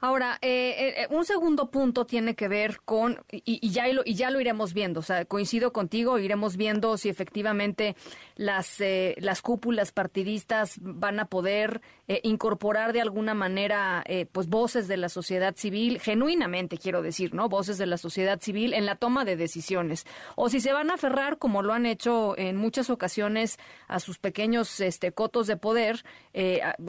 Ahora, eh, eh, un segundo punto tiene que ver con, y, ya lo, y ya lo iremos viendo, o sea, coincido contigo, iremos viendo si efectivamente las, eh, las cúpulas partidistas van a poder incorporar de alguna manera pues voces de la sociedad civil, genuinamente quiero decir, ¿no? Voces de la sociedad civil en la toma de decisiones. O si se van a aferrar, como lo han hecho en muchas ocasiones, a sus pequeños este, cotos de poder,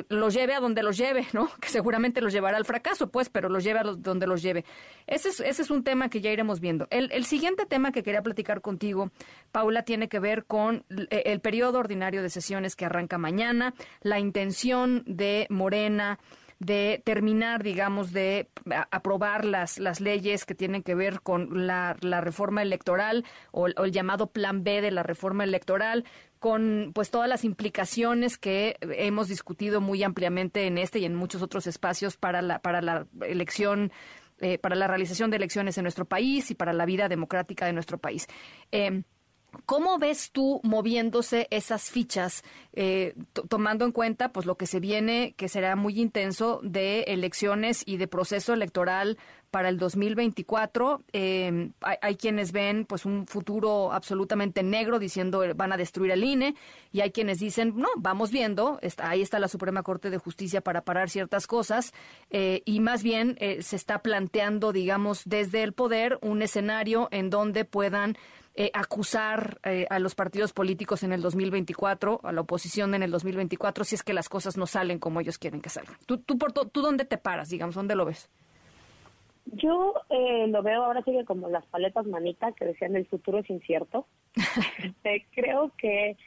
los lleve a donde los lleve, ¿no? Que seguramente los llevará al fracaso pues, pero los lleve a donde los lleve. Ese es, ese es un tema que ya iremos viendo. El, siguiente tema que quería platicar contigo, Paula, tiene que ver con el, el periodo ordinario de sesiones que arranca mañana, la intención de Morena de terminar, digamos, de aprobar las, leyes que tienen que ver con la, reforma electoral o, el llamado plan B de la reforma electoral con pues todas las implicaciones que hemos discutido muy ampliamente en este y en muchos otros espacios para la para la elección eh, para la realización de elecciones en nuestro país y para la vida democrática de nuestro país. Eh, ¿Cómo ves tú moviéndose esas fichas, eh, tomando en cuenta pues lo que se viene, que será muy intenso de elecciones y de proceso electoral para el 2024? Eh, hay, hay, quienes ven pues un futuro absolutamente negro diciendo eh, van a destruir el INE y hay quienes dicen no, vamos viendo, está, ahí está la Suprema Corte de Justicia para parar ciertas cosas eh, y más bien eh, se está planteando, digamos, desde el poder un escenario en donde puedan eh, acusar eh, a los partidos políticos en el 2024, a la oposición en el 2024, si es que las cosas no salen como ellos quieren que salgan. ¿Tú, tú dónde te paras, digamos? ¿Dónde lo ves? Yo eh, lo veo ahora sigue como las paletas manita que decían el futuro es incierto. este, creo que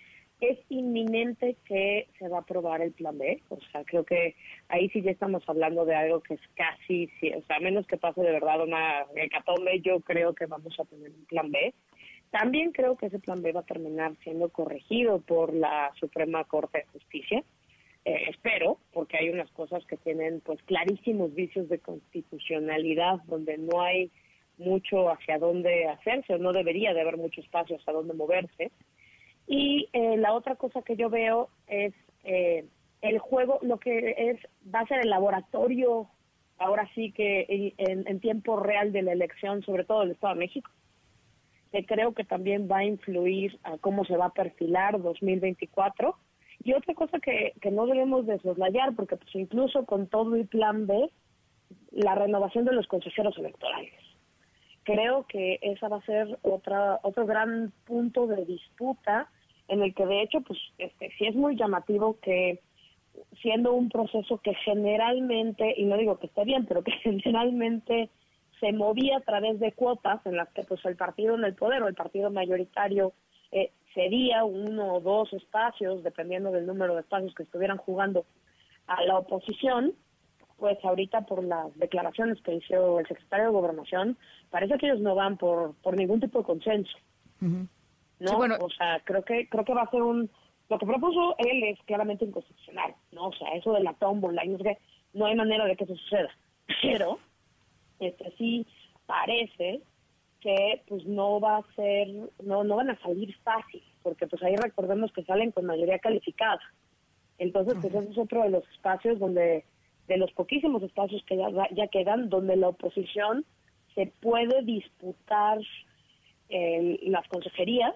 es inminente que se va a aprobar el plan B. O sea, creo que ahí sí ya estamos hablando de algo que es casi, o sea, a menos que pase de verdad una hecatombe, yo creo que vamos a tener un plan B. También creo que ese plan B va a terminar siendo corregido por la Suprema Corte de Justicia. Eh, espero, porque hay unas cosas que tienen pues clarísimos vicios de constitucionalidad donde no hay mucho hacia dónde hacerse o no debería de haber mucho espacio hacia dónde moverse. Y eh, la otra cosa que yo veo es eh, el juego, lo que es va a ser el laboratorio, ahora sí que en, en tiempo real de la elección, sobre todo del Estado de México, que creo que también va a influir a cómo se va a perfilar 2024. Y otra cosa que, que no debemos de soslayar, porque pues incluso con todo el plan B, la renovación de los consejeros electorales. Creo que esa va a ser otra otro gran punto de disputa en el que de hecho pues este sí es muy llamativo que siendo un proceso que generalmente y no digo que esté bien pero que generalmente se movía a través de cuotas en las que pues el partido en el poder o el partido mayoritario eh, cedía uno o dos espacios dependiendo del número de espacios que estuvieran jugando a la oposición pues ahorita por las declaraciones que hizo el secretario de gobernación parece que ellos no van por por ningún tipo de consenso ¿no? bueno, o sea, creo que creo que va a ser un lo que propuso él es claramente inconstitucional, ¿no? O sea, eso de la tómbola y no sé no hay manera de que eso suceda. Pero este sí parece que pues no va a ser no no van a salir fácil, porque pues ahí recordemos que salen con mayoría calificada. Entonces, pues ese es otro de los espacios donde de los poquísimos espacios que ya, ya quedan donde la oposición se puede disputar las consejerías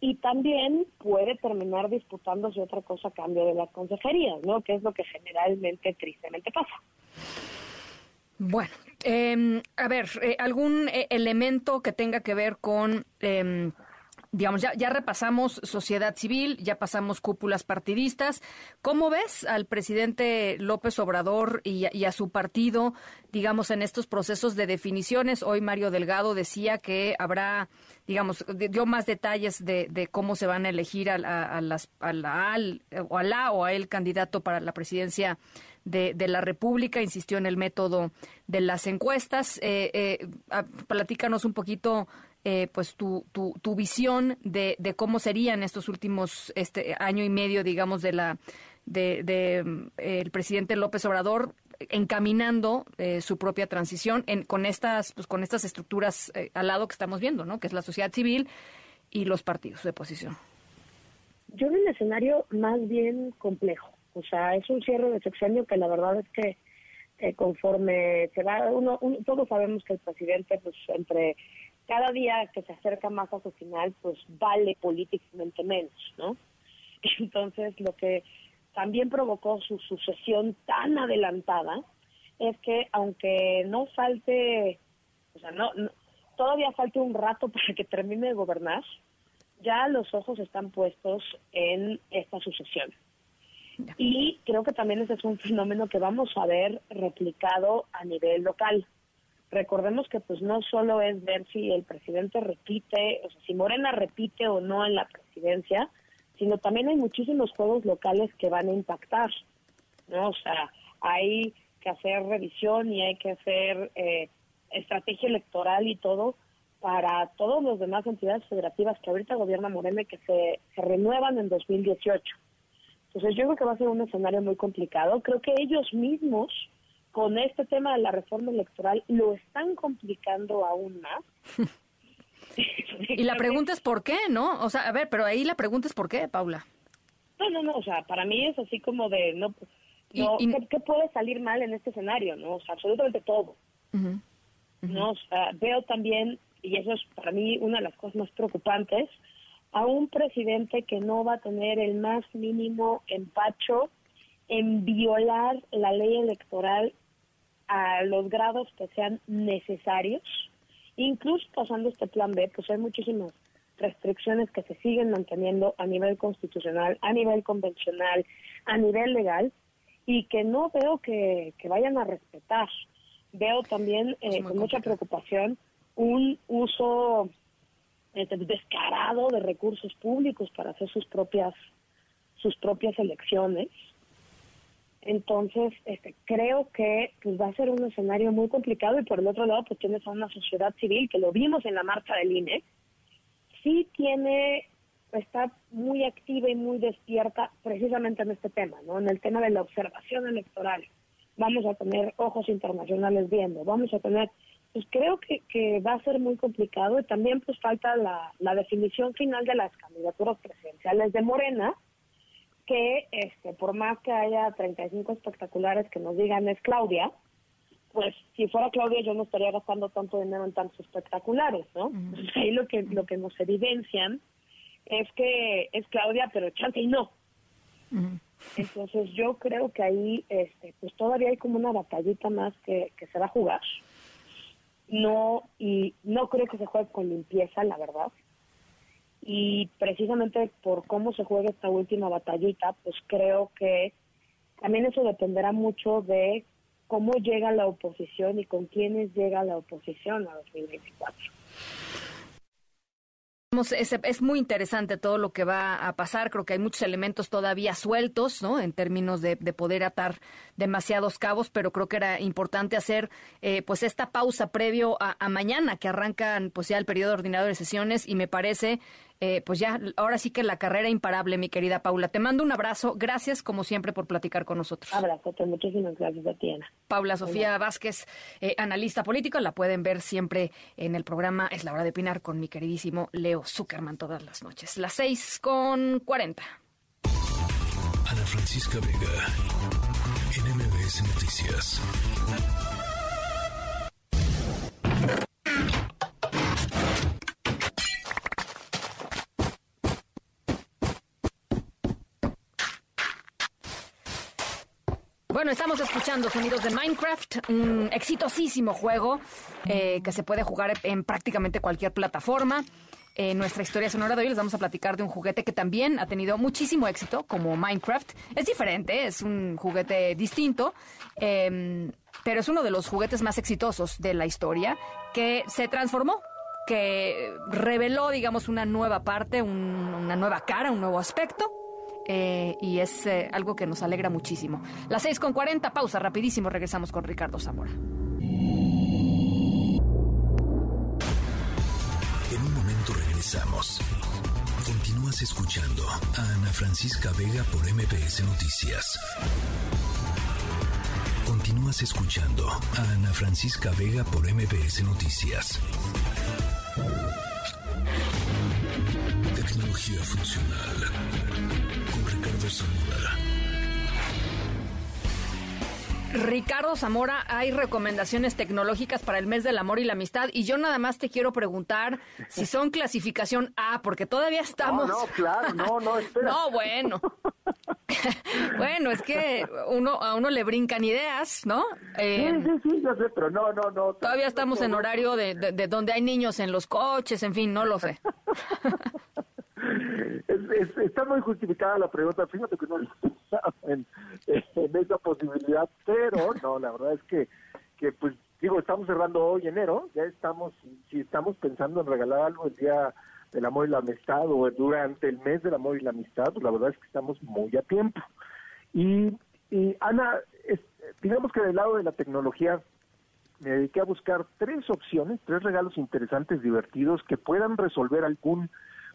y también puede terminar disputándose otra cosa a cambio de las consejerías, ¿no? Que es lo que generalmente, tristemente pasa. Bueno, eh, a ver, eh, algún eh, elemento que tenga que ver con eh, digamos, ya, ya repasamos sociedad civil, ya pasamos cúpulas partidistas. ¿Cómo ves al presidente López Obrador y, a su partido, digamos, en estos procesos de definiciones? Hoy Mario Delgado decía que habrá, digamos, dio más detalles de, cómo se van a elegir a, la al, o a la o a el candidato para la presidencia de, la República, insistió en el método de las encuestas. Eh, eh, platícanos un poquito eh, pues tu, tu, tu visión de, de, cómo serían estos últimos este año y medio, digamos, de la de, de eh, el presidente López Obrador encaminando eh, su propia transición en, con estas pues, con estas estructuras al lado que estamos viendo, ¿no? Que es la sociedad civil y los partidos de oposición. Yo veo un escenario más bien complejo. O sea, es un cierre de sexenio que la verdad es que conforme se va, uno, todos sabemos que el presidente, pues entre cada día que se acerca más a su final, pues vale políticamente menos, ¿no? Entonces, lo que también provocó su sucesión tan adelantada es que aunque no falte, o sea, no, todavía falte un rato para que termine de gobernar, ya los ojos están puestos en esta sucesión. Y creo que también ese es un fenómeno que vamos a ver replicado a nivel local recordemos que pues no solo es ver si el presidente repite, o sea, si Morena repite o no en la presidencia, sino también hay muchísimos juegos locales que van a impactar, ¿no? O sea, hay que hacer revisión y hay que hacer eh, estrategia electoral y todo para todos los demás entidades federativas que ahorita gobierna Morena y que se, se renuevan en 2018. Entonces yo creo que va a ser un escenario muy complicado. Creo que ellos mismos con este tema de la reforma electoral lo están complicando aún más. y la pregunta es por qué, ¿no? O sea, a ver, pero ahí la pregunta es por qué, Paula. No, no, no, o sea, para mí es así como de, no, no ¿qué, puede salir mal en este escenario? No, o sea, absolutamente todo. No, o sea, veo también, y eso es para mí una de las cosas más preocupantes, a un presidente que no va a tener el más mínimo empacho en violar la ley electoral a los grados que sean necesarios, incluso pasando este plan B, pues hay muchísimas restricciones que se siguen manteniendo a nivel constitucional, a nivel convencional, a nivel legal, y que no veo que, vayan a respetar. Veo también eh, con mucha preocupación un uso este, descarado de recursos públicos para hacer sus propias sus propias elecciones. Entonces, este, creo que pues, va a ser un escenario muy complicado y por el otro lado, pues tienes a una sociedad civil que lo vimos en la marcha del INE, sí tiene, está muy activa y muy despierta precisamente en este tema, ¿no? En el tema de la observación electoral. Vamos a tener ojos internacionales viendo, vamos a tener, pues creo que, que va a ser muy complicado y también pues falta la, la definición final de las candidaturas presidenciales de Morena, que este, por más que haya 35 espectaculares que nos digan es Claudia, pues si fuera Claudia yo no estaría gastando tanto dinero en tantos espectaculares, ¿no? ahí lo que lo que nos evidencian es que es Claudia, pero chance y no. Entonces yo creo que ahí este pues todavía hay como una batallita más que, que se va a jugar. No y no creo que se juegue con limpieza, la verdad y precisamente por cómo se juega esta última batallita, pues creo que también eso dependerá mucho de cómo llega la oposición y con quiénes llega la oposición a 2024. Es, es, muy interesante todo lo que va a pasar. Creo que hay muchos elementos todavía sueltos, ¿no? En términos de, poder atar demasiados cabos, pero creo que era importante hacer, eh, pues, esta pausa previo a, a, mañana, que arrancan, pues, ya el periodo ordinario de sesiones y me parece eh, pues ya, ahora sí que la carrera imparable, mi querida Paula. Te mando un abrazo. Gracias, como siempre, por platicar con nosotros. Abrazo, muchísimas gracias a ti, Paula Sofía Vázquez, eh, analista político, la pueden ver siempre en el programa Es la hora de opinar con mi queridísimo Leo Zuckerman todas las noches. Las seis con cuarenta. Ana Francisca Vega, NMBS Noticias. Bueno, estamos escuchando sonidos de Minecraft, un exitosísimo juego eh, que se puede jugar en prácticamente cualquier plataforma. En nuestra historia sonora de hoy les vamos a platicar de un juguete que también ha tenido muchísimo éxito, como Minecraft. Es diferente, es un juguete distinto, em, pero es uno de los juguetes más exitosos de la historia que se transformó que reveló, digamos, una nueva parte, una nueva cara, un nuevo aspecto eh, y es eh, algo que nos alegra muchísimo. Las 6 con 40, pausa rapidísimo, regresamos con Ricardo Zamora. En un momento regresamos. Continúas escuchando a Ana Francisca Vega por MPS Noticias. Continúas escuchando a Ana Francisca Vega por MPS Noticias. Tecnología funcional Ricardo Zamora, hay recomendaciones tecnológicas para el mes del amor y la amistad y yo nada más te quiero preguntar si son clasificación A, porque todavía estamos... No, claro, no, no, espera. no, bueno. bueno, es que uno a uno le brincan ideas, ¿no? Eh, sí, sí, sí, yo sé, pero no, no, no. Todavía estamos en horario de, de donde hay niños en los coches, en fin, no lo sé. está muy justificada la pregunta, fíjate que no en, en esa posibilidad, pero no, la verdad es que, que pues digo, estamos cerrando hoy enero, ya estamos, si estamos pensando en regalar algo el día del amor y la amistad o durante el mes del amor y la amistad, pues la verdad es que estamos muy a tiempo. Y, y Ana, digamos que del lado de la tecnología, me dediqué a buscar tres opciones, tres regalos interesantes, divertidos, que puedan resolver algún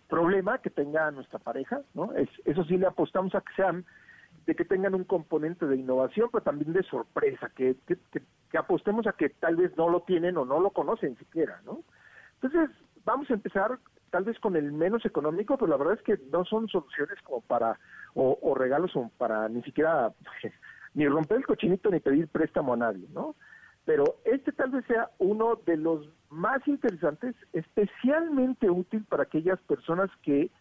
problema que tenga nuestra pareja, ¿no? Es, eso sí le apostamos a que sean, de que tengan un componente de innovación, pero también de sorpresa, que, que, que, apostemos a que tal vez no lo tienen o no lo conocen siquiera, ¿no? Entonces, vamos a empezar tal vez con el menos económico, pero la verdad es que no son soluciones como para, o, o regalos para ni siquiera, ni romper el cochinito ni pedir préstamo a nadie, ¿no? Pero este tal vez sea uno de los más interesantes, especialmente útil para aquellas personas que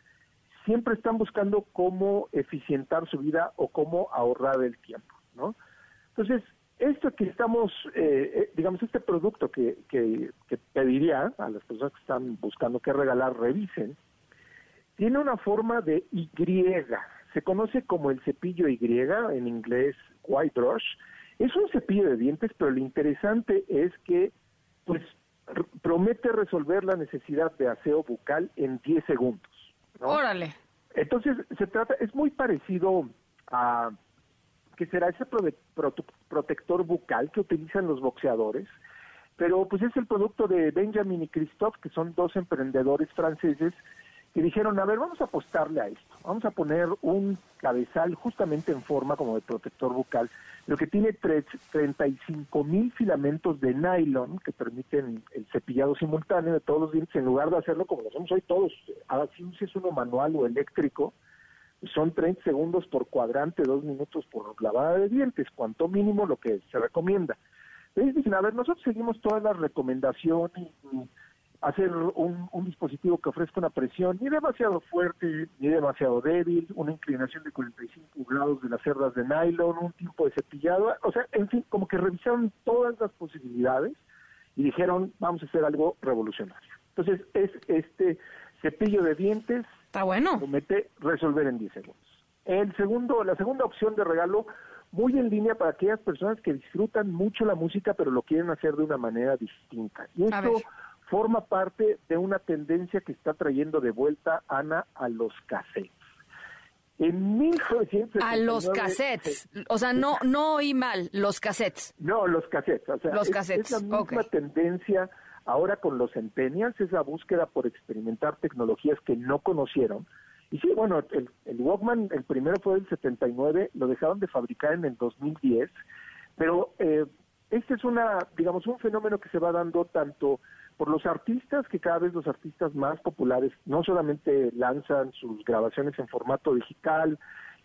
siempre están buscando cómo eficientar su vida o cómo ahorrar el tiempo, ¿no? Entonces, esto que estamos, eh, eh, digamos, este producto que, que, que, pediría a las personas que están buscando qué regalar, revisen, tiene una forma de Y, se conoce como el cepillo Y, en inglés white brush, es un cepillo de dientes, pero lo interesante es que, pues, promete resolver la necesidad de aseo bucal en 10 segundos. Órale. Entonces, se trata, es muy parecido a que será ese protector bucal que utilizan los boxeadores, pero pues es el producto de Benjamin y Christophe, que son dos emprendedores franceses que dijeron, a ver, vamos a apostarle a esto, vamos a poner un cabezal justamente en forma como de protector bucal, lo que tiene 35 mil filamentos de nylon que permiten el cepillado simultáneo de todos los dientes, en lugar de hacerlo como lo hacemos hoy todos, si es uno manual o eléctrico, son 30 segundos por cuadrante, dos minutos por lavada de dientes, cuanto mínimo lo que se recomienda. Entonces dicen, a ver, nosotros seguimos todas las recomendaciones, hacer un, dispositivo que ofrezca una presión ni demasiado fuerte ni demasiado débil, una inclinación de 45 grados de las cerdas de nylon, un tipo de cepillado, o sea, en fin, como que revisaron todas las posibilidades y dijeron, vamos a hacer algo revolucionario. Entonces, es este cepillo de dientes, está bueno, promete resolver en 10 segundos. El segundo, la segunda opción de regalo muy en línea para aquellas personas que disfrutan mucho la música pero lo quieren hacer de una manera distinta. Y esto forma parte de una tendencia que está trayendo de vuelta Ana a los cassettes. En 1979, a los cassettes, o sea, no no oí mal, los cassettes. No, los cassettes, o sea, los es, cassettes. es la misma tendencia ahora con los centennials, esa búsqueda por experimentar tecnologías que no conocieron. Y sí, bueno, el, el Walkman, el primero fue del 79, lo dejaron de fabricar en el 2010, pero eh, este es una, digamos, un fenómeno que se va dando tanto por los artistas, que cada vez los artistas más populares no solamente lanzan sus grabaciones en formato digital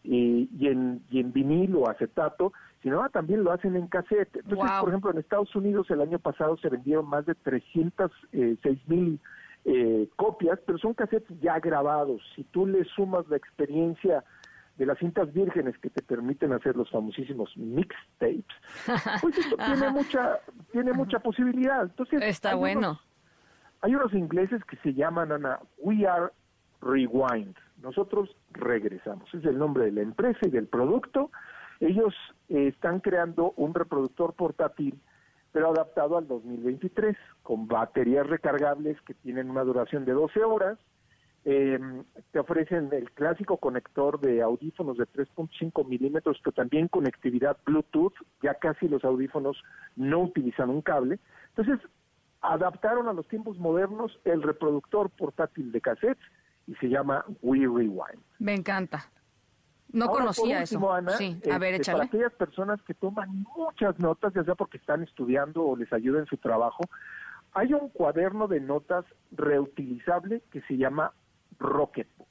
y, en, y en vinil o acetato, sino también lo hacen en cassette. Entonces, por ejemplo, en Estados Unidos el año pasado se vendieron más de 306 eh, mil eh, copias, pero son cassettes ya grabados. Si tú le sumas la experiencia de las cintas vírgenes que te permiten hacer los famosísimos mixtapes, pues esto tiene mucha tiene mucha posibilidad. Entonces está bueno. hay unos ingleses que se llaman Ana We Are Rewind. Nosotros regresamos. Es el nombre de la empresa y del producto. Ellos eh, están creando un reproductor portátil pero adaptado al 2023, con baterías recargables que tienen una duración de 12 horas, eh, te ofrecen el clásico conector de audífonos de 3.5 milímetros, pero también conectividad Bluetooth, ya casi los audífonos no utilizan un cable. Entonces, adaptaron a los tiempos modernos el reproductor portátil de cassettes y se llama We Rewind. Me encanta. No conocía eso. sí, a ver, este, Para aquellas personas que toman muchas notas, ya sea porque están estudiando o les ayuda en su trabajo, hay un cuaderno de notas reutilizable que se llama Rocketbook.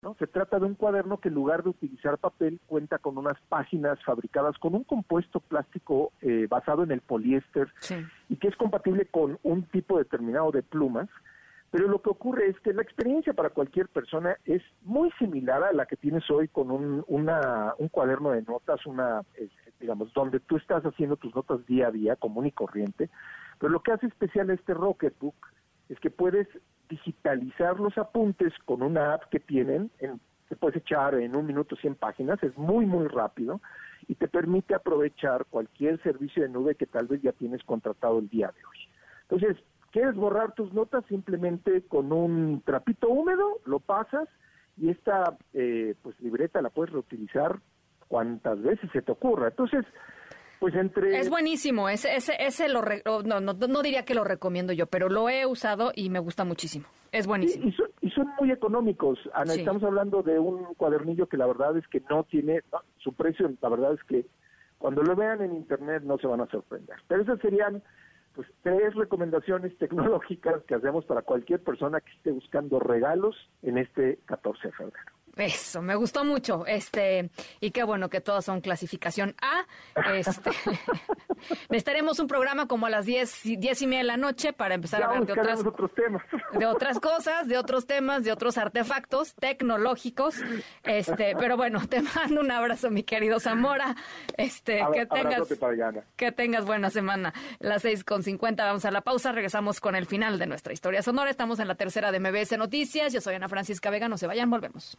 ¿No? Se trata de un cuaderno que en lugar de utilizar papel cuenta con unas páginas fabricadas con un compuesto plástico eh, basado en el poliéster y que es compatible con un tipo determinado de plumas. Pero lo que ocurre es que la experiencia para cualquier persona es muy similar a la que tienes hoy con un, una, un cuaderno de notas, una, digamos, donde tú estás haciendo tus notas día a día, común y corriente. Pero lo que hace especial este Rocketbook es que puedes digitalizar los apuntes con una app que tienen, en, te puedes echar en un minuto 100 páginas, es muy, muy rápido y te permite aprovechar cualquier servicio de nube que tal vez ya tienes contratado el día de hoy. Entonces, ¿quieres borrar tus notas? Simplemente con un trapito húmedo lo pasas y esta eh, pues libreta la puedes reutilizar cuantas veces se te ocurra. Entonces, pues entre... Es buenísimo, ese, ese, ese lo... no, no, no, diría que lo recomiendo yo, pero lo he usado y me gusta muchísimo. Es buenísimo. Y, son, muy económicos, Ana. Estamos hablando de un cuadernillo que la verdad es que no tiene... su precio, la verdad es que cuando lo vean en Internet no se van a sorprender. Pero esas serían pues tres recomendaciones tecnológicas que hacemos para cualquier persona que esté buscando regalos en este 14 de febrero. Eso, me gustó mucho. Este, y qué bueno que todas son clasificación A. Este, necesitaremos un programa como a las 10, diez y media de la noche para empezar a hablar de otras, otros temas. de otras cosas, de otros temas, de otros artefactos tecnológicos. Este, pero bueno, te mando un abrazo, mi querido Zamora. Este, que tengas, que tengas buena semana. Las seis con cincuenta, vamos a la pausa, regresamos con el final de nuestra historia sonora. Estamos en la tercera de MBS Noticias. Yo soy Ana Francisca Vega, no se vayan, volvemos.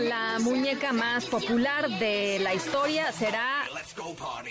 La muñeca más popular de la historia será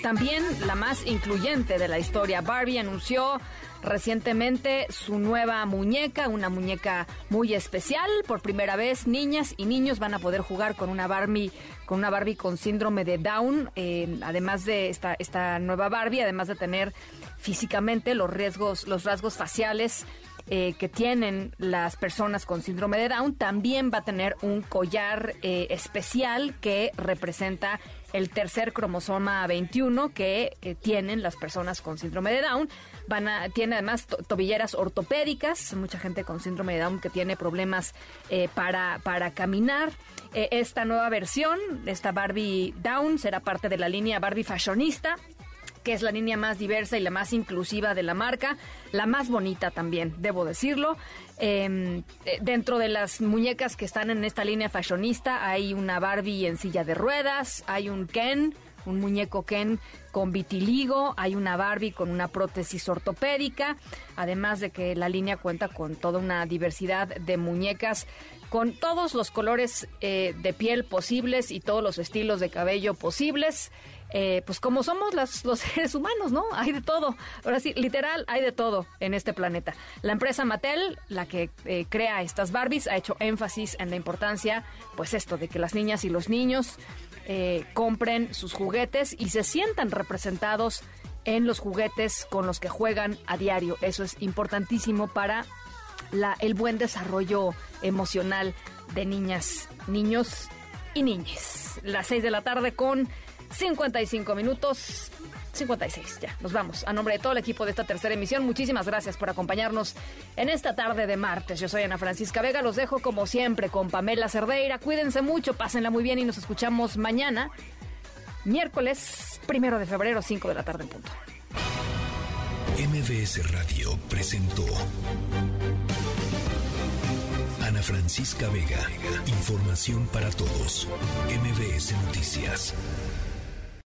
también la más incluyente de la historia. Barbie anunció recientemente su nueva muñeca, una muñeca muy especial. Por primera vez, niñas y niños van a poder jugar con una Barbie, con una Barbie con síndrome de Down. Eh, además de esta, esta nueva Barbie, además de tener físicamente los riesgos, los rasgos faciales eh, que tienen las personas con síndrome de Down, también va a tener un collar eh, especial que representa el tercer cromosoma 21 que eh, tienen las personas con síndrome de Down. Van a, tiene además tobilleras ortopédicas, mucha gente con síndrome de Down que tiene problemas para, para caminar. esta nueva versión, esta Barbie Down, será parte de la línea Barbie Fashionista que es la línea más diversa y la más inclusiva de la marca, la más bonita también, debo decirlo. Em, eh, dentro de las muñecas que están en esta línea fashionista hay una Barbie en silla de ruedas, hay un Ken, un muñeco Ken con vitiligo, hay una Barbie con una prótesis ortopédica, además de que la línea cuenta con toda una diversidad de muñecas con todos los colores eh, de piel posibles y todos los estilos de cabello posibles. Eh, pues como somos los seres humanos, ¿no? Hay de todo. Ahora sí, literal, hay de todo en este planeta. La empresa Mattel, la que eh, crea estas Barbies, ha hecho énfasis en la importancia, pues esto, de que las niñas y los niños eh, compren sus juguetes y se sientan representados en los juguetes con los que juegan a diario. Eso es importantísimo para el buen desarrollo emocional de niñas, niños y niñas. Las seis de la tarde con 55 minutos. 56, ya, nos vamos. A nombre de todo el equipo de esta tercera emisión, muchísimas gracias por acompañarnos en esta tarde de martes. Yo soy Ana Francisca Vega, los dejo como siempre con Pamela Cerdeira. Cuídense mucho, pásenla muy bien y nos escuchamos mañana, miércoles primero de febrero, 5 de la tarde en punto. MBS Radio presentó Ana Francisca Vega, información para todos. MBS Noticias.